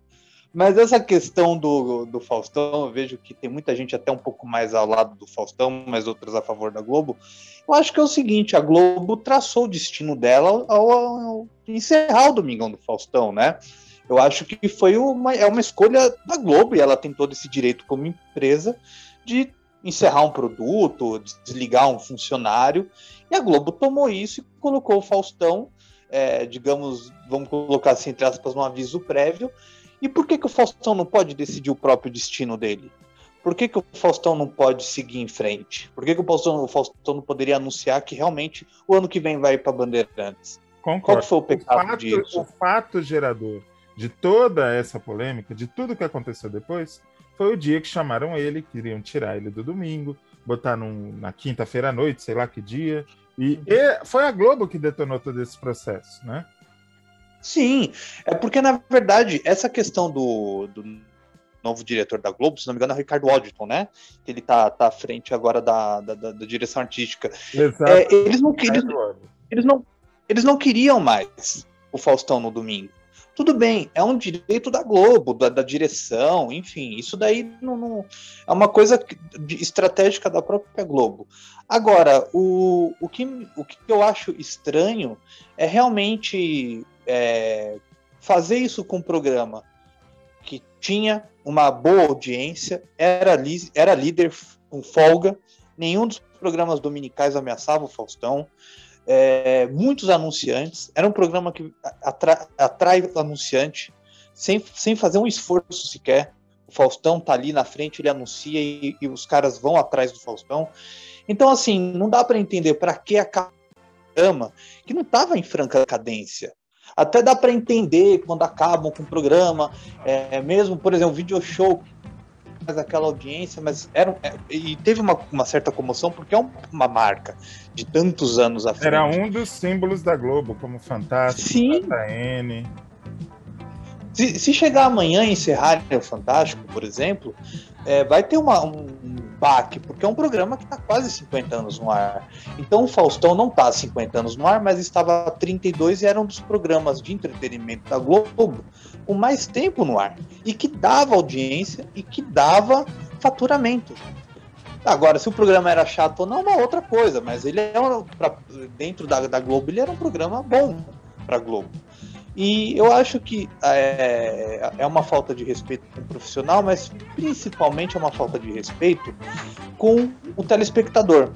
S5: Mas essa questão do, do Faustão, eu vejo que tem muita gente até um pouco mais ao lado do Faustão, mas outras a favor da Globo. Eu acho que é o seguinte, a Globo traçou o destino dela ao, ao encerrar o Domingão do Faustão, né? Eu acho que foi uma, é uma escolha da Globo e ela tem todo esse direito como empresa de encerrar um produto, desligar um funcionário. E a Globo tomou isso e colocou o Faustão, é, digamos, vamos colocar assim, entre aspas, num aviso prévio. E por que, que o Faustão não pode decidir o próprio destino dele? Por que, que o Faustão não pode seguir em frente? Por que, que o, Faustão, o Faustão não poderia anunciar que realmente o ano que vem vai para Bandeirantes?
S3: Concordo.
S5: Qual que foi o pecado
S3: fato,
S5: disso?
S3: o fato gerador de toda essa polêmica, de tudo que aconteceu depois, foi o dia que chamaram ele, queriam tirar ele do domingo, botar num- na quinta-feira à noite, sei lá que dia. E, e foi a Globo que detonou todo esse processo, né?
S5: Sim, é porque, na verdade, essa questão do, do novo diretor da Globo, se não me engano, é o Ricardo Waddington, né? Que ele tá, tá à frente agora da, da, da- da direção artística.
S3: Exato.
S5: É, eles, não, eles, eles, não, eles não queriam mais o Faustão no domingo. Tudo bem, é um direito da Globo, da, da direção, enfim, isso daí não, não- é uma coisa estratégica da própria Globo. Agora, o, o, que, o que eu acho estranho é realmente é, fazer isso com um programa que tinha uma boa audiência, era, li- era líder com folga, nenhum dos programas dominicais ameaçava o Faustão, é, muitos anunciantes, era um programa que atra- atrai anunciante sem, sem fazer um esforço sequer. O Faustão tá ali na frente, ele anuncia e, e os caras vão atrás do Faustão. Então, assim, não dá para entender para que a programa que não estava em franca cadência. Até dá para entender quando acabam com o programa, é, mesmo, por exemplo, o video show faz aquela audiência, mas era um- é, e teve uma, uma certa comoção porque é um- uma marca de tantos anos à frente.
S3: Era um dos símbolos da Globo, como Fantástico,
S5: Sim.
S3: JN.
S5: Se, se chegar amanhã e encerrar o Fantástico, por exemplo, é, vai ter uma- um, baque, porque é um programa que está quase 50 anos no ar. Então o Faustão não está há 50 anos no ar, mas estava há 32 e era um dos programas de entretenimento da Globo com mais tempo no ar. E que dava audiência e que dava faturamento. Agora, se o programa era chato ou não, é uma outra coisa, mas ele é pra- dentro da, da Globo, ele era um programa bom para Globo. E eu acho que é, é uma falta de respeito com o profissional, mas principalmente é uma falta de respeito com o telespectador.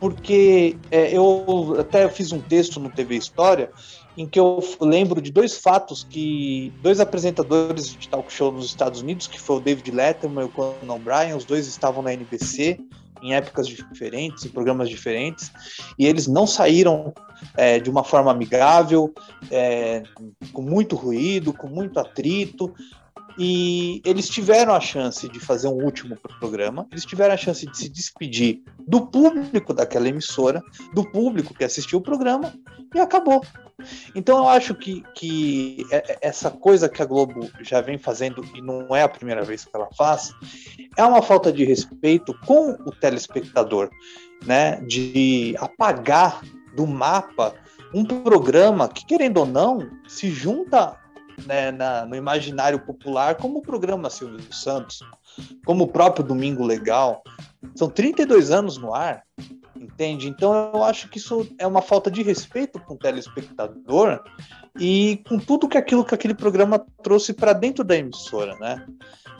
S5: Porque é, eu até fiz um texto no TV História em que eu lembro de dois fatos que dois apresentadores de talk show nos Estados Unidos, que foi o David Letterman e o Conan O'Brien, os dois estavam na NBC em épocas diferentes, em programas diferentes, e eles não saíram é, de uma forma amigável, é, com muito ruído, com muito atrito, e eles tiveram a chance de fazer um último programa, eles tiveram a chance de se despedir do público daquela emissora, do público que assistiu o programa, e acabou. Então eu acho que, que é, essa coisa que a Globo já vem fazendo, e não é a primeira vez que ela faz, é uma falta de respeito com o telespectador, né? De apagar do mapa um programa que, querendo ou não, se junta né, na, no imaginário popular como o programa Silvio Santos, como o próprio Domingo Legal. São 32 anos no ar, entende? Então eu acho que isso é uma falta de respeito com o telespectador e com tudo que aquilo que aquele programa trouxe para dentro da emissora, né?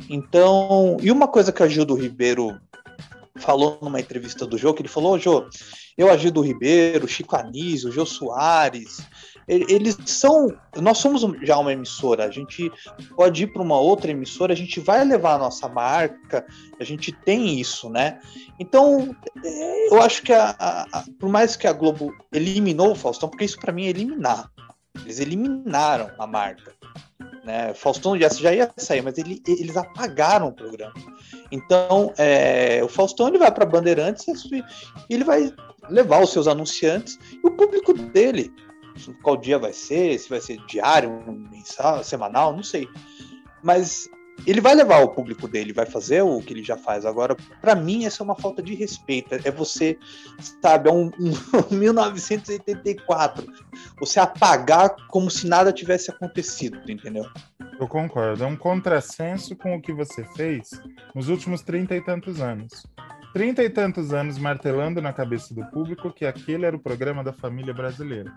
S5: Então, e uma coisa que a Gildo Ribeiro falou numa entrevista do Jô, que ele falou, Jô, eu, Agildo Ribeiro, Chico Anísio, Jô Soares, eles são. Nós somos já uma emissora, a gente pode ir para uma outra emissora, a gente vai levar a nossa marca, a gente tem isso, né? Então, eu acho que, a, a, por mais que a Globo eliminou o Faustão, porque isso para mim é eliminar, eles eliminaram a marca. Né? Faustão já, já ia sair, mas ele, eles apagaram o programa. Então, é, o Faustão ele vai para Bandeirantes e ele vai levar os seus anunciantes e o público dele qual dia vai ser, se vai ser diário, mensal, semanal, não sei. Mas ele vai levar o público dele, vai fazer o que ele já faz. Agora, para mim, essa é uma falta de respeito. É você, sabe, é um, um 1984. Você apagar como se nada tivesse acontecido, entendeu?
S3: Eu concordo. É um contrassenso com o que você fez nos últimos trinta e tantos anos. Trinta e tantos anos martelando na cabeça do público que aquele era o programa da família brasileira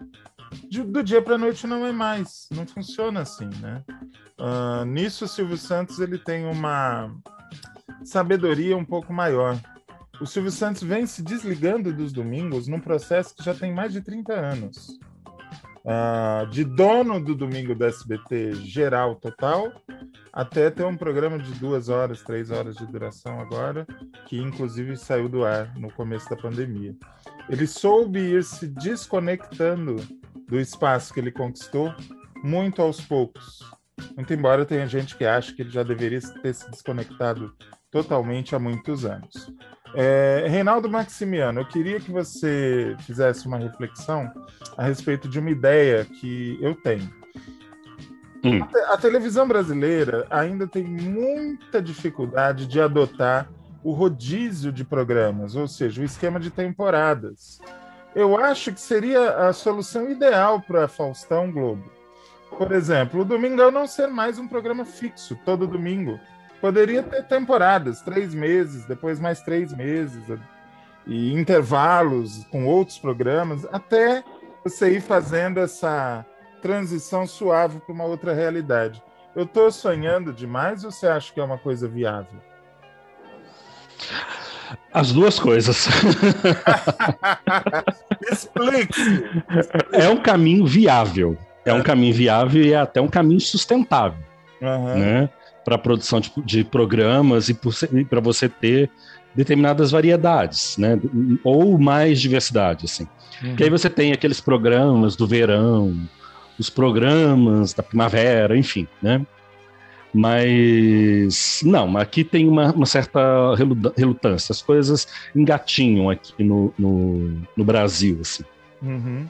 S3: de, do dia para noite não é mais. Não funciona assim, né? Uh, nisso, o Silvio Santos ele tem uma sabedoria um pouco maior. O Silvio Santos vem se desligando dos domingos num processo que já tem mais de 30 anos. Uh, de dono do domingo do SBT geral total, até ter um programa de duas horas, três horas de duração agora, que inclusive saiu do ar no começo da pandemia. Ele soube ir se desconectando do espaço que ele conquistou muito aos poucos. Muito embora tenha gente que acha que ele já deveria ter se desconectado totalmente há muitos anos. É, Reinaldo Maximiano, eu queria que você fizesse uma reflexão a respeito de uma ideia que eu tenho. Hum. A, te a televisão brasileira ainda tem muita dificuldade de adotar o rodízio de programas, ou seja, o esquema de temporadas. Eu acho que seria a solução ideal para Faustão Globo. Por exemplo, o Domingão não ser mais um programa fixo, todo domingo. Poderia ter temporadas, três meses, depois mais três meses, e intervalos com outros programas, até você ir fazendo essa transição suave para uma outra realidade. Eu estou sonhando demais ou você acha que é uma coisa viável?
S4: As duas coisas.
S3: Explique-se.
S4: É um caminho viável. É um caminho viável e é até um caminho sustentável. Uhum. Né? Para a produção de, de, programas e para você ter determinadas variedades, né? Ou mais diversidade, assim. Uhum. Porque aí você tem aqueles programas do verão, os programas da primavera, enfim, né? Mas não, aqui tem uma, uma, certa relutância. As coisas engatinham aqui no, no, no Brasil, assim.
S3: Uhum.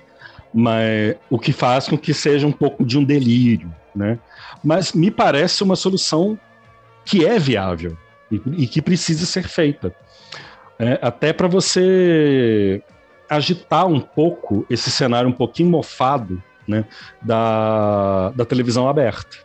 S4: Mas o que faz com que seja um pouco de um delírio, né? Mas me parece uma solução que é viável e, e que precisa ser feita. É, até para você agitar um pouco esse cenário um pouquinho mofado né, da, da televisão aberta.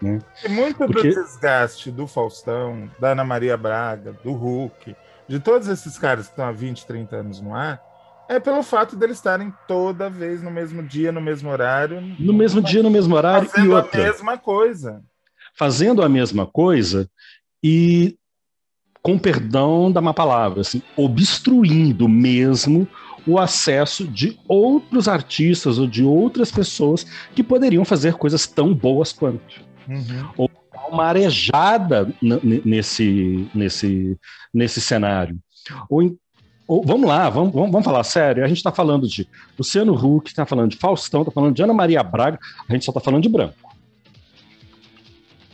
S4: Né?
S3: E muito Porque... do desgaste do Faustão, da Ana Maria Braga, do Hulk, de todos esses caras que estão há 20, 30 anos no ar, é pelo fato deles estarem toda vez no mesmo dia, no mesmo horário.
S4: No mesmo dia, no mesmo horário.
S3: Fazendo e outra, a mesma coisa.
S4: Fazendo a mesma coisa e, com perdão da má palavra, assim, obstruindo mesmo o acesso de outros artistas ou de outras pessoas que poderiam fazer coisas tão boas quanto.
S3: Uhum.
S4: Ou uma arejada nesse, nesse, nesse cenário. Ou, ou- vamos lá, vamos, vamos, vamos falar sério. A gente está falando de Luciano Huck, está falando de Faustão, está falando de Ana Maria Braga, a gente só está falando de branco.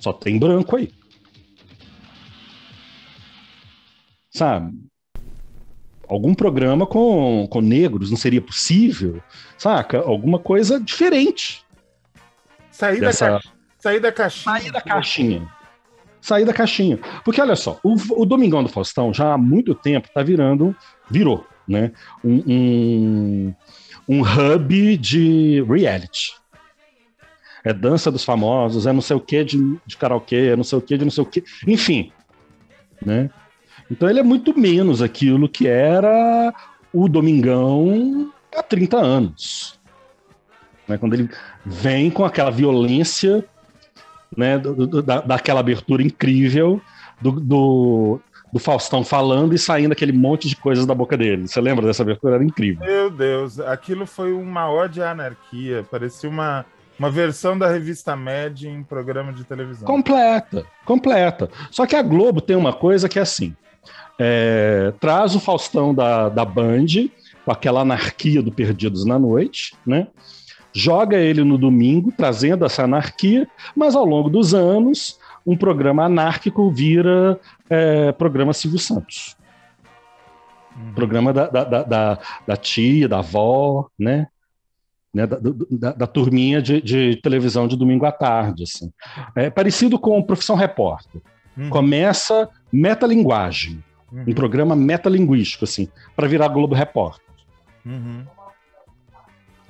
S4: Só tem branco aí. Sabe? Algum programa com, com negros não seria possível? Saca? Alguma coisa diferente.
S3: Sair
S4: Dessa-
S3: da, caixa, sair da caixinha.
S4: Sair da caixinha. Sair da caixinha. Porque olha só, o, o Domingão do Faustão já há muito tempo tá virando, virou, né? Um, um, um hub de reality. É dança dos famosos, é não sei o que de, de karaokê, é não sei o que de não sei o que. Enfim, né? Então ele é muito menos aquilo que era o Domingão há 30 anos. Né? Quando ele vem com aquela violência né, do- do- da, daquela abertura incrível do, do, do Faustão falando e saindo aquele monte de coisas da boca dele. Você lembra dessa abertura? Era incrível.
S3: Meu Deus, aquilo foi uma ode à anarquia. Parecia uma, uma versão da revista Mad em programa de televisão.
S4: Completa, completa. Só que a Globo tem uma coisa que é assim: é, traz o Faustão da, da Band, com aquela anarquia do Perdidos na Noite, né? Joga ele no domingo, trazendo essa anarquia, mas ao longo dos anos, um programa anárquico vira é, programa Silvio Santos. Programa da, da, da, da- tia, da avó, né? né, da, da- da turminha de, de televisão de domingo à tarde. Assim. É parecido com Profissão Repórter. Começa metalinguagem, um programa metalinguístico, assim, para virar Globo Repórter.
S3: Uhum.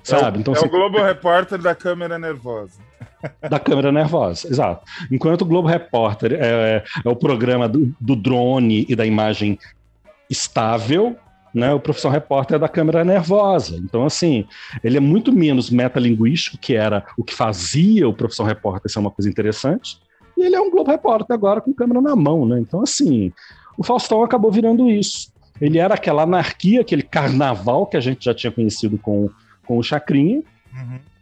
S4: Sabe?
S3: É, o-
S4: então,
S3: é
S4: assim,
S3: o Globo Repórter da câmera nervosa.
S4: da câmera nervosa, exato. Enquanto o Globo Repórter é, é o programa do, do drone e da imagem estável, né, o Profissão Repórter é da câmera nervosa. Então, assim, ele é muito menos metalinguístico, que era o que fazia o Profissão Repórter ser uma coisa interessante, e ele é um Globo Repórter agora com câmera na mão, né? Então, assim, o Faustão acabou virando isso. Ele era aquela anarquia, aquele carnaval que a gente já tinha conhecido com, com o Chacrinha,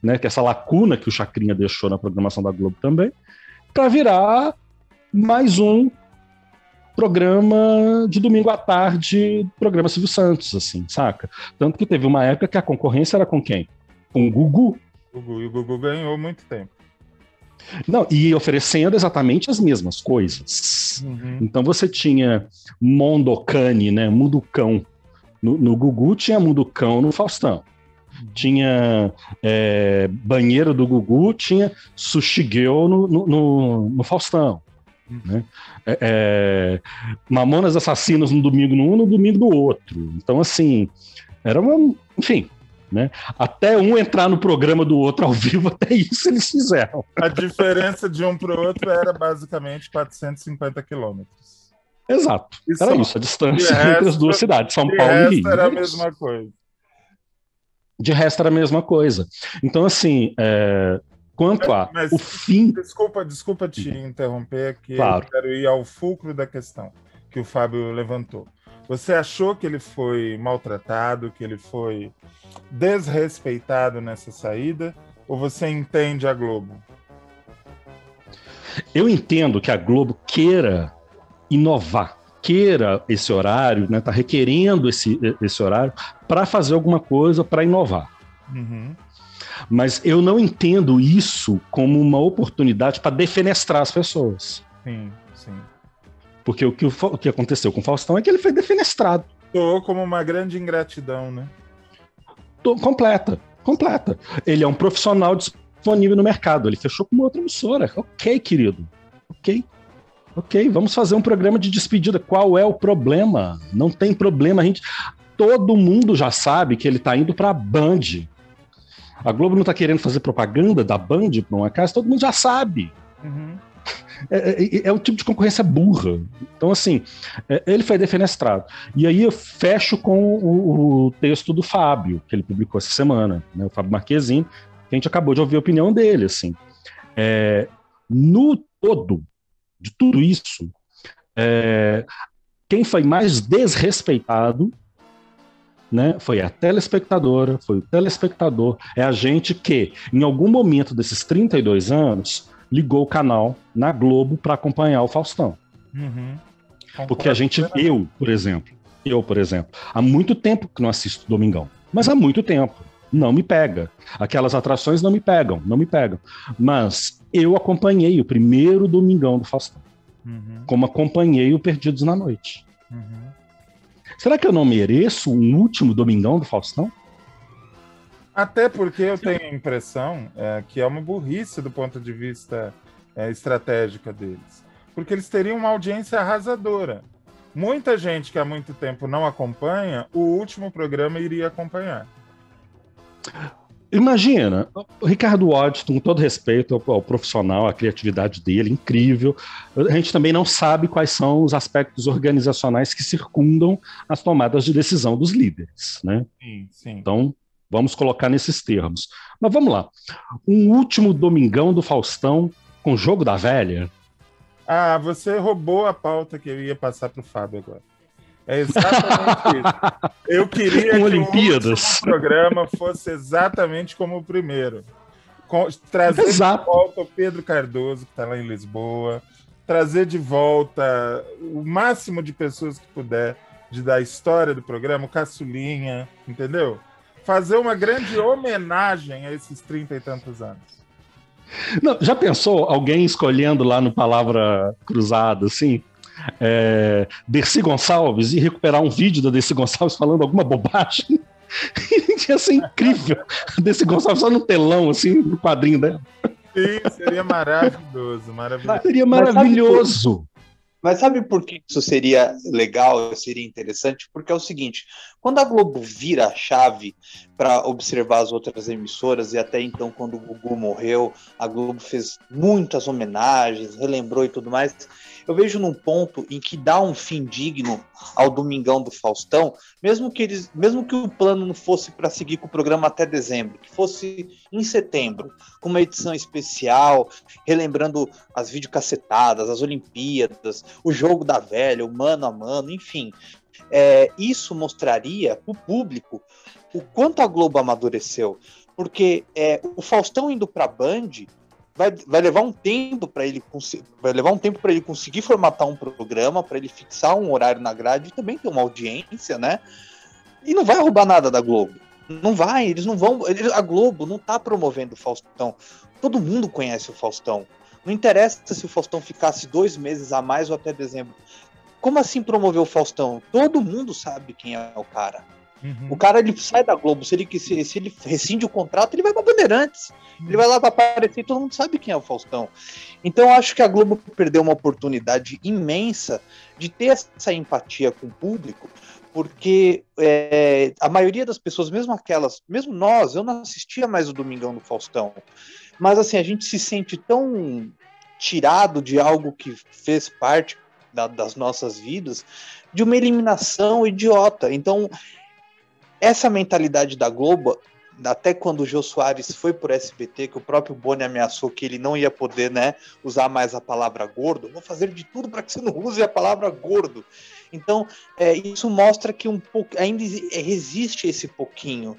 S4: né, que é essa lacuna que o Chacrinha deixou na programação da Globo também, para virar mais um programa de domingo à tarde, programa Silvio Santos, assim, saca? Tanto que teve uma época que a concorrência era com quem? Com o Gugu.
S3: Gugu, e o Gugu ganhou muito tempo.
S4: Não, e oferecendo exatamente as mesmas coisas. Então você tinha Mondocane, né? Munducão. No, no Gugu tinha Munducão no Faustão. Tinha é, banheiro do Gugu, tinha Sushi Girl no, no, no- no Faustão. Né? É, é, Mamonas Assassinas no domingo num, no domingo do outro. Então, assim, era uma. Enfim. Né? Até um entrar no programa do outro ao vivo, até isso eles fizeram.
S3: A diferença de um para o outro era basicamente 450 quilômetros.
S4: Exato.
S3: E
S4: Era
S3: só.
S4: isso, a distância
S3: De
S4: entre as
S3: resto-
S4: duas cidades, São Paulo e
S3: resto
S4: Rio.
S3: Era a
S4: É isso.
S3: mesma coisa.
S4: De resto era a mesma coisa. Então, assim, é, quanto a
S3: Mas,
S4: o fim.
S3: Desculpa, desculpa te interromper, que
S4: Claro.
S3: eu quero ir ao fulcro da questão que o Fábio levantou. Você achou que ele foi maltratado, que ele foi desrespeitado nessa saída? Ou você entende a Globo?
S4: Eu entendo que a Globo queira inovar, queira esse horário, né? Tá requerendo esse, esse horário para fazer alguma coisa para inovar.
S3: Uhum.
S4: Mas eu não entendo isso como uma oportunidade para defenestrar as pessoas.
S3: Sim, sim.
S4: Porque o que, o o que aconteceu com o Faustão é que ele foi defenestrado.
S3: Soou como uma grande ingratidão, né?
S4: Tô- completa, completa. Ele é um profissional disponível no mercado. Ele fechou com uma outra emissora. Ok, querido. Ok. Ok, vamos fazer um programa de despedida. Qual é o problema? Não tem problema. A gente, todo mundo já sabe que ele está indo para a Band. A Globo não está querendo fazer propaganda da Band por um acaso. Todo mundo já sabe. É, é- é o tipo de concorrência burra. Então, assim, é, ele foi defenestrado. E aí eu fecho com o, o texto do Fábio, que ele publicou essa semana, né, o Fábio Marquezine, que a gente acabou de ouvir a opinião dele. Assim. É, no todo de tudo isso, é, quem foi mais desrespeitado né? Foi a telespectadora, foi o telespectador, é a gente que, em algum momento desses 32 anos, ligou o canal na Globo para acompanhar o Faustão.
S3: Uhum.
S4: Porque a gente, eu, por exemplo, eu, por exemplo, há muito tempo que não assisto Domingão, mas há muito tempo. Não me pega. Aquelas atrações não me pegam, não me pegam. Mas eu acompanhei o primeiro Domingão do Faustão.
S3: Uhum.
S4: Como acompanhei o Perdidos na Noite.
S3: Uhum.
S4: Será que eu não mereço um último Domingão do Faustão?
S3: Até porque eu tenho a impressão é, que é uma burrice do ponto de vista é, estratégica deles. Porque eles teriam uma audiência arrasadora. Muita gente que há muito tempo não acompanha, o último programa iria acompanhar.
S4: Imagina, o Ricardo Waddington, com todo respeito ao, ao, profissional, à criatividade dele, incrível. A gente também não sabe quais são os aspectos organizacionais que circundam as tomadas de decisão dos líderes, né?
S3: Sim, sim.
S4: Então, vamos colocar nesses termos. Mas vamos lá. Um último domingão do Faustão com o jogo da velha.
S3: Ah, você roubou a pauta que eu ia passar para o Fábio agora. É exatamente isso. Eu queria
S4: Com
S3: que
S4: Olimpíadas.
S3: o programa fosse exatamente como o primeiro. Com, trazer
S4: Exato.
S3: de volta o Pedro Cardoso, que está lá em Lisboa, trazer de volta o máximo de pessoas que puder de da história do programa, o Caçulinha, entendeu? Fazer uma grande homenagem a esses trinta e tantos anos.
S4: Não, já pensou alguém escolhendo lá no Palavra Cruzada, assim, é, Dercy Gonçalves e recuperar um vídeo da Dercy Gonçalves falando alguma bobagem? Ia ser incrível. Dercy Gonçalves só no telão, assim, no quadrinho dela.
S3: Sim, seria maravilhoso, maravilhoso.
S4: Seria
S5: Mas sabe
S4: maravilhoso.
S5: Mas sabe por que isso seria legal, seria interessante? Porque é o seguinte: quando a Globo vira a chave para observar as outras emissoras, e até então, quando o Gugu morreu, a Globo fez muitas homenagens, relembrou e tudo mais. Eu vejo num ponto em que dá um fim digno ao Domingão do Faustão, mesmo que eles, mesmo que o plano não fosse para seguir com o programa até dezembro, que fosse em setembro, com uma edição especial, relembrando as videocassetadas, as Olimpíadas, o jogo da velha, o mano a mano, enfim. É, isso mostraria para o público o quanto a Globo amadureceu. Porque é, o Faustão indo para a Band vai, vai levar um tempo para ele vai levar um tempo para ele conseguir formatar um programa, para ele fixar um horário na grade e também ter uma audiência, né? E não vai roubar nada da Globo. Não vai, eles não vão. eles- a Globo não tá promovendo o Faustão. Todo mundo conhece o Faustão. Não interessa se o Faustão ficasse dois meses a mais ou até dezembro. Como assim promover o Faustão? Todo mundo sabe quem é o cara. O cara ele sai da Globo, se ele, se, se ele rescinde o contrato, ele vai pra Bandeirantes. Ele vai lá pra aparecer e todo mundo sabe quem é o Faustão. Então acho que a Globo perdeu uma oportunidade imensa de ter essa empatia com o público, porque é, a maioria das pessoas, mesmo aquelas, mesmo nós, eu não assistia mais o Domingão do Faustão, mas assim, a gente se sente tão tirado de algo que fez parte da- das nossas vidas, de uma eliminação idiota. Então, essa mentalidade da Globo, até quando o Jô Soares foi por SBT, que o próprio Boni ameaçou que ele não ia poder né, usar mais a palavra gordo, vou fazer de tudo para que você não use a palavra gordo. Então, é, isso mostra que um pouco ainda exi- existe esse pouquinho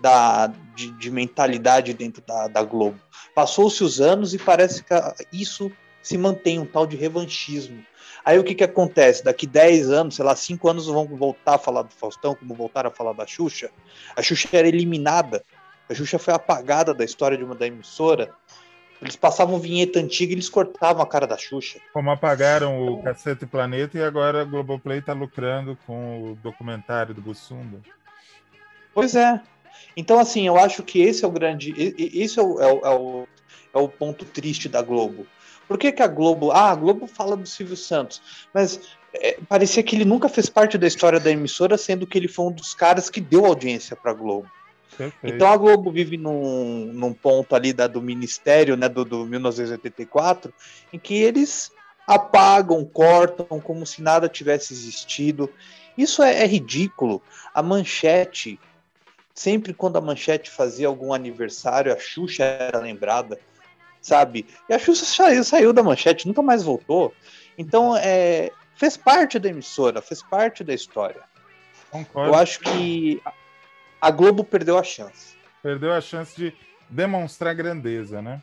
S5: da, de, de mentalidade dentro da, da Globo. Passou-se os anos e parece que isso se mantém, um tal de revanchismo. Aí o que, que acontece? Daqui 10 anos, sei lá, 5 anos vão voltar a falar do Faustão, como voltaram a falar da Xuxa. A Xuxa era eliminada. A Xuxa foi apagada da história de uma da emissora. Eles passavam vinheta antiga e eles cortavam a cara da Xuxa.
S3: Como apagaram o Cacete Planeta e agora a Globoplay está lucrando com o documentário do Bussunda.
S5: Pois é. Então, assim, eu acho que esse é o grande. Esse é o, é o, é o, é o ponto triste da Globo. Por que, que a Globo. Ah, a Globo fala do Silvio Santos. Mas é, parecia que ele nunca fez parte da história da emissora, sendo que ele foi um dos caras que deu audiência para a Globo.
S3: Perfeito.
S5: Então a Globo vive num, num ponto ali da, do Ministério, né, do, do 1984, em que eles apagam, cortam, como se nada tivesse existido. Isso é, é ridículo. A Manchete, sempre quando a Manchete fazia algum aniversário, a Xuxa era lembrada, sabe? E a Xuxa saiu, saiu da Manchete, nunca mais voltou. Então, é, fez parte da emissora, fez parte da história.
S3: Concordo.
S5: Eu acho que a Globo perdeu a chance.
S3: Perdeu a chance de demonstrar grandeza, né?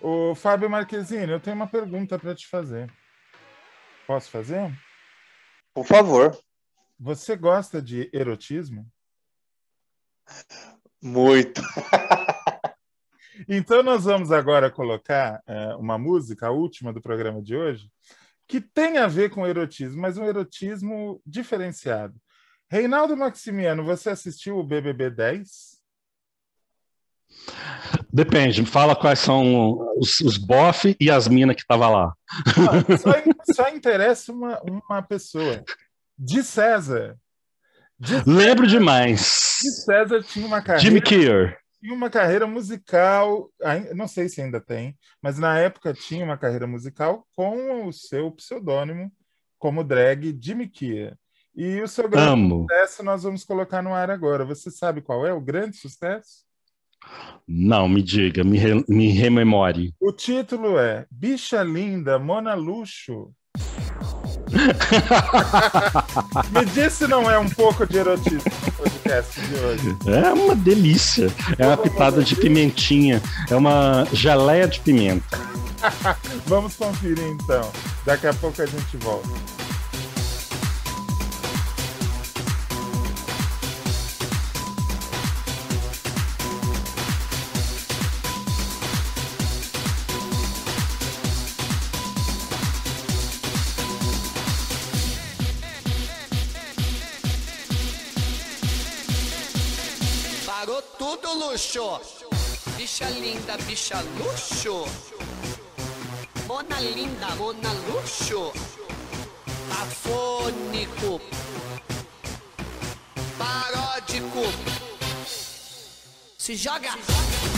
S3: O Fábio Marquezine, eu tenho uma pergunta para te fazer. Posso fazer?
S5: Por favor.
S3: Você gosta de erotismo?
S5: Muito.
S3: Então nós vamos agora colocar é, uma música, a última do programa de hoje, que tem a ver com erotismo, mas um erotismo diferenciado. Reinaldo Maximiano, você assistiu o BBB 10?
S4: Depende, fala quais são os, os bofe e as minas que tava lá.
S3: Só, só interessa uma, uma pessoa. De César. De
S4: Lembro demais.
S3: De César tinha uma carreira.
S4: Jimmy Keir.
S3: Tinha uma carreira musical, não sei se ainda tem, mas na época tinha uma carreira musical com o seu pseudônimo como drag Jimmy Keir. E o seu grande
S4: Amo.
S3: sucesso nós vamos colocar no ar agora. Você sabe qual é o grande sucesso?
S4: Não, me diga, me, re- me rememore.
S3: O título é Bicha Linda, Mona Luxo. Me diz se não é um pouco de erotismo podcast de hoje.
S4: É uma delícia. É uma pitada de pimentinha. É uma geleia de pimenta.
S3: Vamos conferir então. Daqui a pouco a gente volta.
S23: Bicha luxo. Mona linda, mona luxo. Afônico. Paródico. Se joga. Se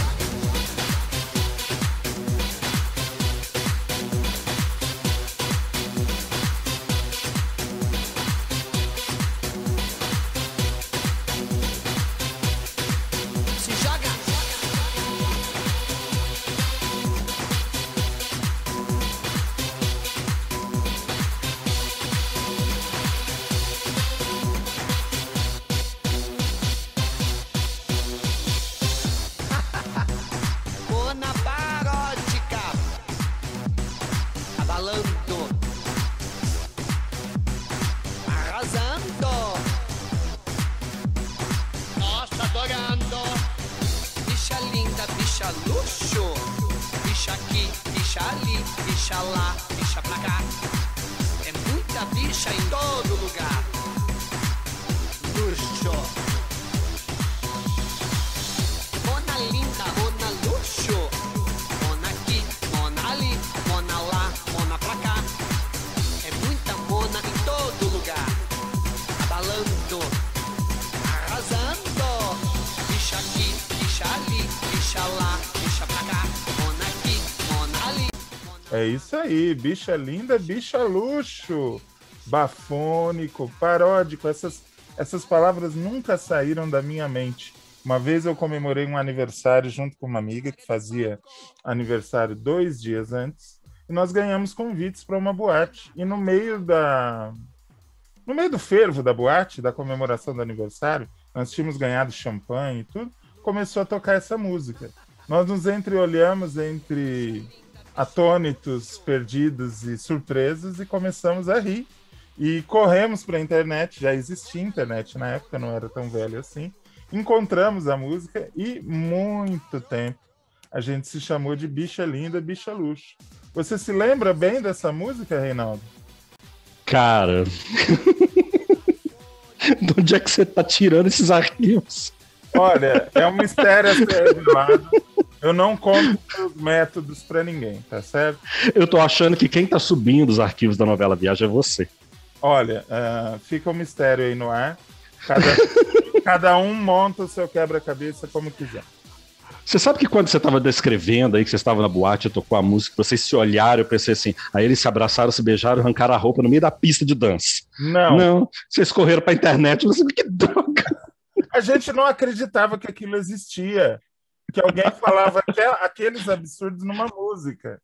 S3: aí, bicha linda, bicha luxo, bafônico, paródico. Essas, essas palavras nunca saíram da minha mente. Uma vez eu comemorei um aniversário junto com uma amiga que fazia aniversário dois dias antes e nós ganhamos convites para uma boate. E no meio da no meio do fervo da boate, da comemoração do aniversário, nós tínhamos ganhado champanhe e tudo, começou a tocar essa música. Nós nos entreolhamos entre atônitos, perdidos e surpresos e começamos a rir. E corremos para a internet, já existia internet na época, não era tão velho assim. Encontramos a música e muito tempo a gente se chamou de Bicha Linda, Bicha Luxo. Você se lembra bem dessa música, Reinaldo?
S4: Cara. De onde é que você tá tirando esses arquivos?
S3: Olha, é um mistério a ser revelado. Eu não conto os métodos para ninguém, tá certo?
S4: Eu tô achando que quem tá subindo os arquivos da novela Viagem é você.
S3: Olha, ah, fica um mistério aí no ar. Cada, cada um monta o seu quebra-cabeça como quiser.
S4: Você sabe que quando você estava descrevendo aí, que você estava na boate e tocou a música, vocês se olharam, eu pensei assim, aí eles se abraçaram, se beijaram, arrancaram a roupa no meio da pista de dança.
S3: Não.
S4: Não, vocês correram pra internet, você que droga.
S3: A gente não acreditava que aquilo existia. Que alguém falava aque- aqueles absurdos numa música.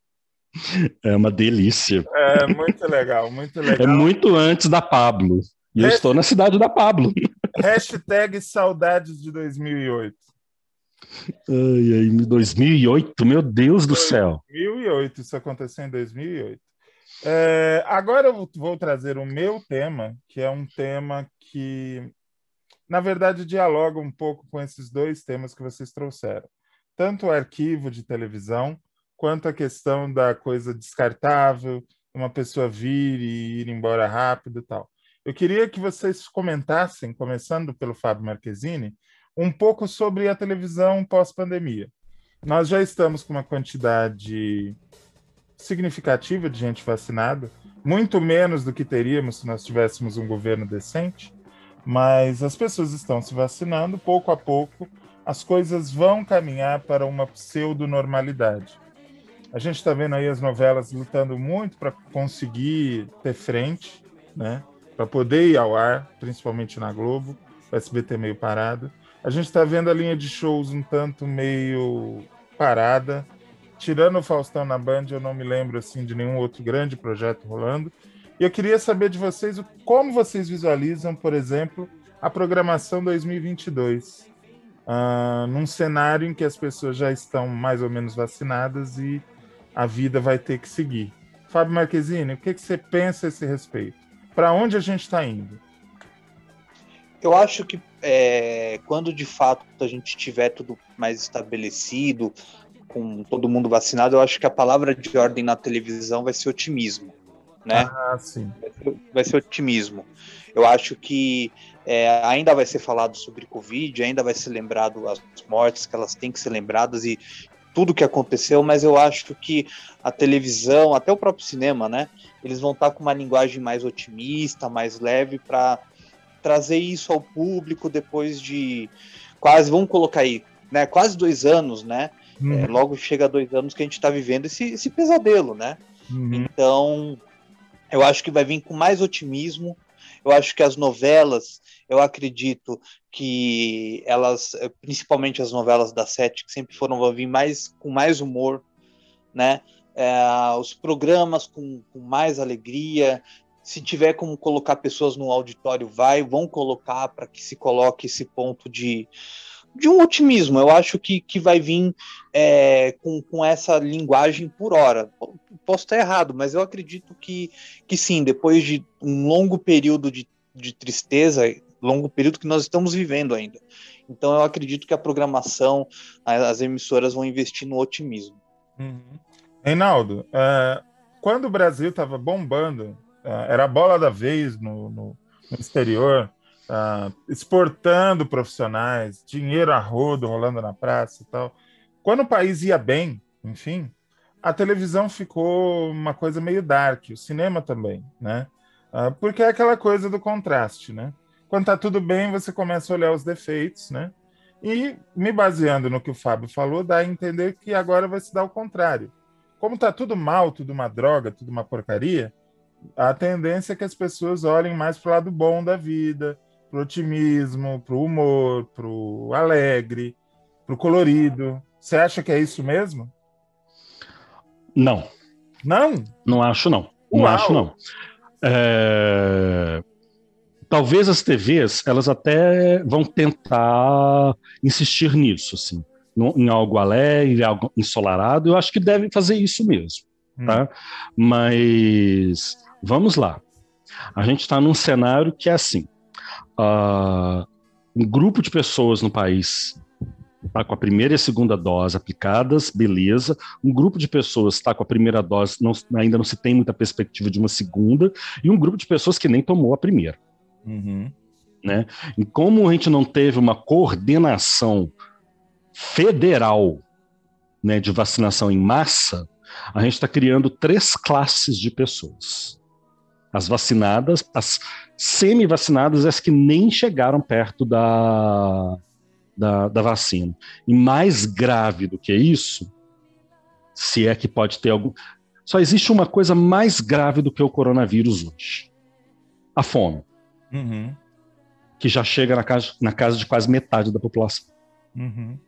S4: É uma delícia.
S3: É muito legal, muito legal.
S4: É muito antes da Pablo. E eu
S3: É.
S4: estou na cidade da Pablo.
S3: Hashtag saudades de 2008.
S4: Ai, ai, 2008, meu Deus do céu.
S3: 2008, isso aconteceu em 2008. É, agora eu vou trazer o meu tema, que é um tema que, na verdade, dialoga um pouco com esses dois temas que vocês trouxeram. Tanto o arquivo de televisão, quanto a questão da coisa descartável, uma pessoa vir e ir embora rápido e tal. Eu queria que vocês comentassem, começando pelo Fábio Marquezine, um pouco sobre a televisão pós-pandemia. Nós já estamos com uma quantidade significativa de gente vacinada, muito menos do que teríamos se nós tivéssemos um governo decente, mas as pessoas estão se vacinando pouco a pouco, as coisas vão caminhar para uma pseudo-normalidade. A gente está vendo aí as novelas lutando muito para conseguir ter frente, né? para poder ir ao ar, principalmente na Globo, o SBT meio parado. A gente está vendo a linha de shows um tanto meio parada. Tirando o Faustão na Band, eu não me lembro assim de nenhum outro grande projeto rolando. E eu queria saber de vocês como vocês visualizam, por exemplo, a programação 2022, uh, num cenário em que as pessoas já estão mais ou menos vacinadas e a vida vai ter que seguir. Fábio Marquezine, o que, que você pensa a esse respeito? Para onde a gente está indo?
S5: Eu acho que é, quando de fato a gente tiver tudo mais estabelecido, com todo mundo vacinado, eu acho que a palavra de ordem na televisão vai ser otimismo, né?
S3: Ah, sim.
S5: Vai ser, vai ser otimismo. Eu acho que é, ainda vai ser falado sobre Covid, ainda vai ser lembrado as mortes, que elas têm que ser lembradas e tudo que aconteceu, mas eu acho que a televisão, até o próprio cinema, né? Eles vão estar com uma linguagem mais otimista, mais leve para trazer isso ao público depois de quase, vamos colocar aí, né? Quase dois anos, né? Uhum. É, logo chega dois anos que a gente está vivendo esse, esse, pesadelo, né? Uhum. Então, eu acho que vai vir com mais otimismo. Eu acho que as novelas, eu acredito que elas, principalmente as novelas da Sete, que sempre foram vão vir mais com mais humor, né? É, os programas com, com mais alegria, se tiver como colocar pessoas no auditório, vai, vão colocar para que se coloque esse ponto de, de um otimismo. Eu acho que, que vai vir é, com, com essa linguagem por hora. Posso estar errado, mas eu acredito que, que sim, depois de um longo período de, de tristeza, longo período que nós estamos vivendo ainda. Então eu acredito que a programação, as emissoras vão investir no otimismo.
S3: Uhum. Reinaldo, uh, quando o Brasil estava bombando, uh, era a bola da vez no, no, no exterior, uh, exportando profissionais, dinheiro a rodo rolando na praça e tal. Quando o país ia bem, enfim, a televisão ficou uma coisa meio dark, o cinema também, né? porque é aquela coisa do contraste, né? Quando tá tudo bem, você começa a olhar os defeitos, né? E me baseando no que o Fábio falou, dá a entender que agora vai se dar o contrário. Como tá tudo mal, tudo uma droga, tudo uma porcaria, a tendência é que as pessoas olhem mais para o lado bom da vida, para o otimismo, para o humor, para o alegre, para o colorido. Você acha que é isso mesmo?
S4: Não.
S3: Não?
S4: Não acho, não. Uau. Não acho, não. É talvez as TVs elas até vão tentar insistir nisso, assim, no, em algo alegre, algo ensolarado. Eu acho que devem fazer isso mesmo, hum. tá? Mas vamos lá. A gente está num cenário que é assim: uh, um grupo de pessoas no país está com a primeira e a segunda dose aplicadas, beleza. Um grupo de pessoas está com a primeira dose, não, ainda não se tem muita perspectiva de uma segunda, e um grupo de pessoas que nem tomou a primeira.
S3: Uhum.
S4: Né? E como a gente não teve uma coordenação federal né, de vacinação em massa, a gente está criando três classes de pessoas. As vacinadas, as semi-vacinadas, as que nem chegaram perto da, da, da, vacina. E mais grave do que isso, se é que pode ter algum. Só existe uma coisa mais grave do que o coronavírus hoje: a fome
S3: uhum.
S4: que já chega na casa, na casa de quase metade da população.
S3: Uhum.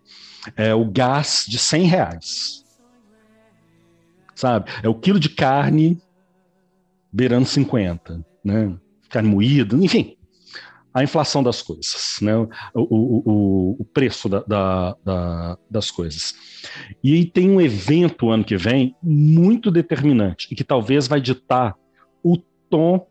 S4: É o gás de 100 reais. Sabe? É o quilo de carne beirando 50, né? Carne moída, enfim. a inflação das coisas, né? o, o, o, preço da, da, da, das coisas. E tem um evento ano que vem muito determinante e que talvez vai ditar o tom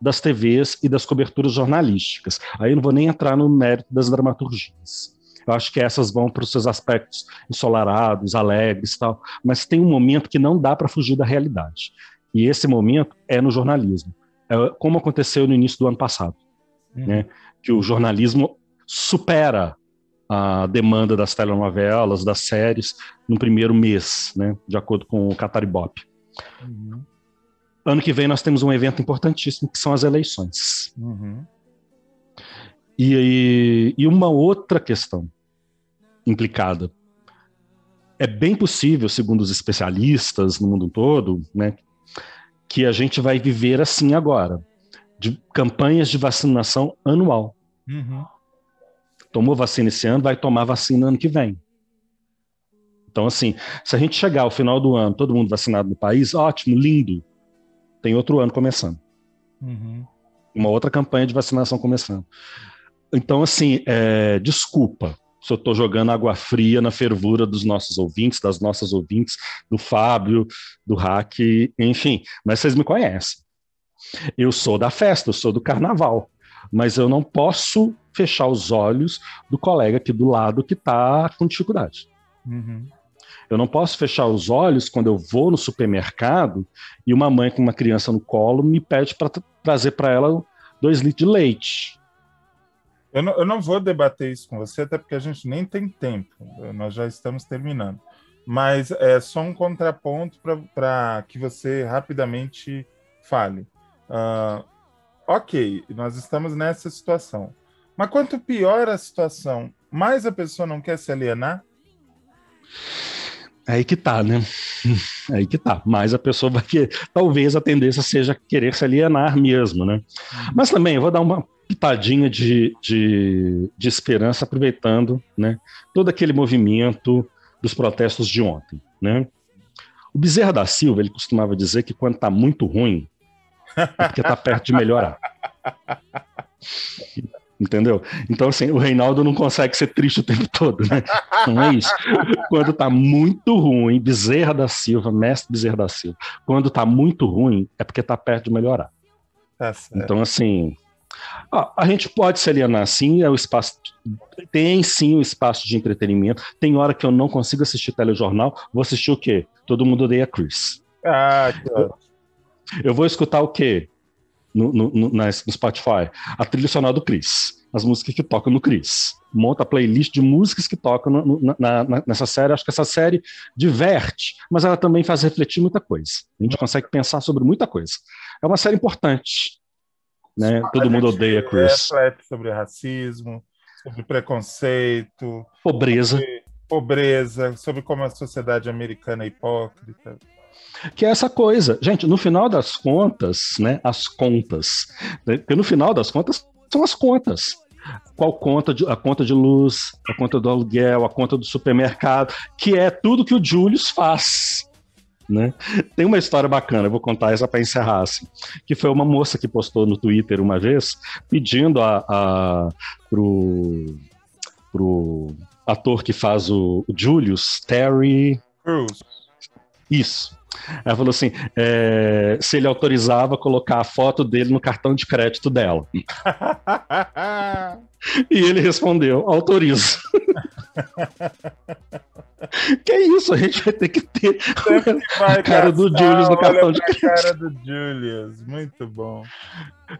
S4: das TVs e das coberturas jornalísticas. Aí eu não vou nem entrar no mérito das dramaturgias. Eu acho que essas vão para os seus aspectos ensolarados, alegres tal, mas tem um momento que não dá para fugir da realidade. E esse momento é no jornalismo, é como aconteceu no início do ano passado,
S3: Uhum.
S4: né? Que o jornalismo supera a demanda das telenovelas, das séries, no primeiro mês, né? De acordo com o Cataribop.
S3: Uhum.
S4: Ano que vem nós temos um evento importantíssimo que são as eleições.
S3: Uhum.
S4: E, e, e uma outra questão implicada. É bem possível, segundo os especialistas no mundo todo, né, que a gente vai viver assim agora, de campanhas de vacinação anual.
S3: Uhum.
S4: Tomou vacina esse ano, vai tomar vacina ano que vem. Então, assim, se a gente chegar ao final do ano, todo mundo vacinado no país, ótimo, lindo. Tem outro ano começando.
S3: Uhum.
S4: Uma outra campanha de vacinação começando. Então, assim, é, desculpa se eu estou jogando água fria na fervura dos nossos ouvintes, das nossas ouvintes, do Fábio, do Hack, enfim, mas vocês me conhecem. Eu sou da festa, eu sou do carnaval, mas eu não posso fechar os olhos do colega aqui do lado que está com dificuldade.
S3: Uhum.
S4: Eu não posso fechar os olhos quando eu vou no supermercado e uma mãe com uma criança no colo me pede para trazer para ela dois litros de leite.
S3: Eu não, eu não vou debater isso com você, até porque a gente nem tem tempo. Nós já estamos terminando. Mas é só um contraponto para que você rapidamente fale. Uh, ok, nós estamos nessa situação. Mas quanto pior a situação, mais a pessoa não quer se alienar?
S4: Aí que tá, né? Aí que tá. Mas a pessoa vai que talvez a tendência seja querer se alienar mesmo, né? Mas também eu vou dar uma pitadinha de, de, de esperança aproveitando, né? Todo aquele movimento dos protestos de ontem, né? O Bezerra da Silva ele costumava dizer que quando tá muito ruim é porque tá perto de melhorar. Entendeu? Então, assim, o Reinaldo não consegue ser triste o tempo todo, né? Não é isso. Quando tá muito ruim, Bezerra da Silva, mestre Bezerra da Silva, quando tá muito ruim, é porque tá perto de melhorar.
S3: Tá
S4: então, assim, a gente pode se alienar sim, é o espaço. Tem sim o espaço de entretenimento. Tem hora que eu não consigo assistir telejornal, vou assistir o quê? Todo mundo odeia Chris.
S3: Ah, que
S4: eu, eu vou escutar o quê? No, no, no, no, Spotify, a trilha sonora do Chris, as músicas que tocam no Chris. Monta a playlist de músicas que tocam na, na, nessa série. Acho que essa série diverte, mas ela também faz refletir muita coisa. A gente consegue pensar sobre muita coisa. É uma série importante. Né? Todo mundo odeia Chris.
S3: Reflete sobre racismo, sobre preconceito,
S4: pobreza.
S3: Sobre pobreza, sobre como a sociedade americana é hipócrita
S4: que é essa coisa. Gente, no final das contas, né, as contas, né, porque no final das contas são as contas. Qual conta de, a conta de luz, a conta do aluguel, a conta do supermercado, que é tudo que o Julius faz. Né? Tem uma história bacana, eu vou contar essa para encerrar, assim, que foi uma moça que postou no Twitter uma vez pedindo a, a pro, pro ator que faz o, o Julius, Terry. Isso. Ela falou assim: é, se ele autorizava colocar a foto dele no cartão de crédito dela. e ele respondeu: autorizo. que é isso, a gente vai ter que ter a cara do Julius no cartão de
S3: crédito. cara do Julius, muito bom.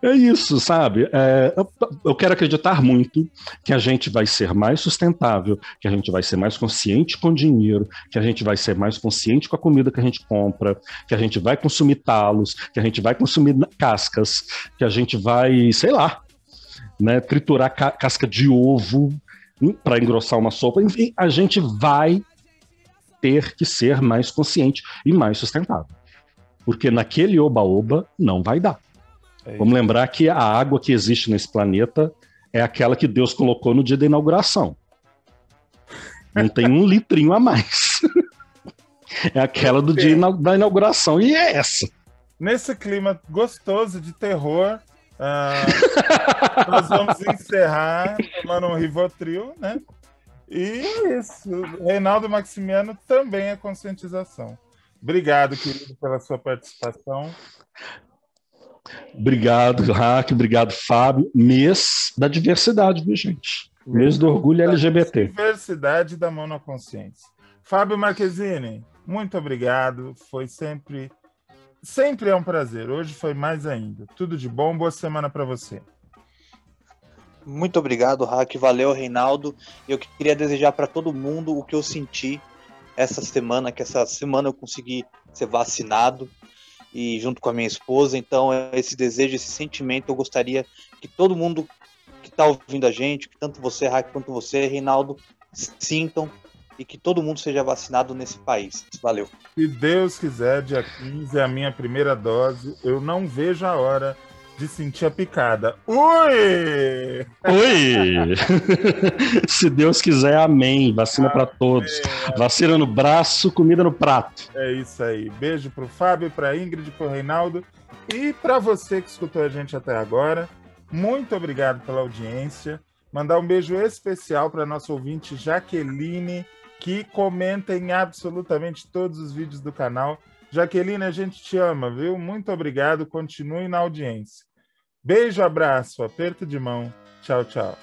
S4: É isso, sabe? É, eu, eu, quero acreditar muito que a gente vai ser mais sustentável, que a gente vai ser mais consciente com o dinheiro, que a gente vai ser mais consciente com a comida que a gente compra, que a gente vai consumir talos, que a gente vai consumir cascas, que a gente vai, sei lá, né, triturar ca casca de ovo para engrossar uma sopa. Enfim, a gente vai ter que ser mais consciente e mais sustentável. Porque naquele oba-oba não vai dar. É Vamos lembrar que a água que existe nesse planeta é aquela que Deus colocou no dia da inauguração. Não tem um litrinho a mais. é aquela do dia da inauguração e é essa.
S3: Nesse clima gostoso de terror, Ah, nós vamos encerrar tomando um Rivotril, né? E é isso. Reinaldo Maximiano também é conscientização. Obrigado, querido, pela sua participação.
S4: Obrigado, Raque, obrigado, Fábio. Mês da diversidade, viu, gente? Mês do orgulho LGBT.
S3: Diversidade da mão na consciência. Fábio Marquezine, muito obrigado. Foi sempre. Sempre é um prazer. Hoje foi mais ainda. Tudo de bom. Boa semana para você.
S5: Muito obrigado, Raque. Valeu, Reinaldo. Eu queria desejar para todo mundo o que eu senti essa semana, que essa semana eu consegui ser vacinado e junto com a minha esposa. Então, esse desejo, esse sentimento, eu gostaria que todo mundo que está ouvindo a gente, que tanto você, Raque, quanto você, Reinaldo, sintam e que todo mundo seja vacinado nesse país. Valeu.
S3: Se Deus quiser, dia 15 é a minha primeira dose. Eu não vejo a hora de sentir a picada. Ui!
S4: Oi! Se Deus quiser, amém. Vacina para todos. Vacina no braço, comida no prato.
S3: É isso aí. Beijo pro Fábio, pra Ingrid, pro Reinaldo e para você que escutou a gente até agora. Muito obrigado pela audiência. Mandar um beijo especial para nosso ouvinte Jaqueline, que comenta em absolutamente todos os vídeos do canal. Jaqueline, a gente te ama, viu? Muito obrigado. Continue na audiência. Beijo, abraço, aperto de mão. Tchau, tchau.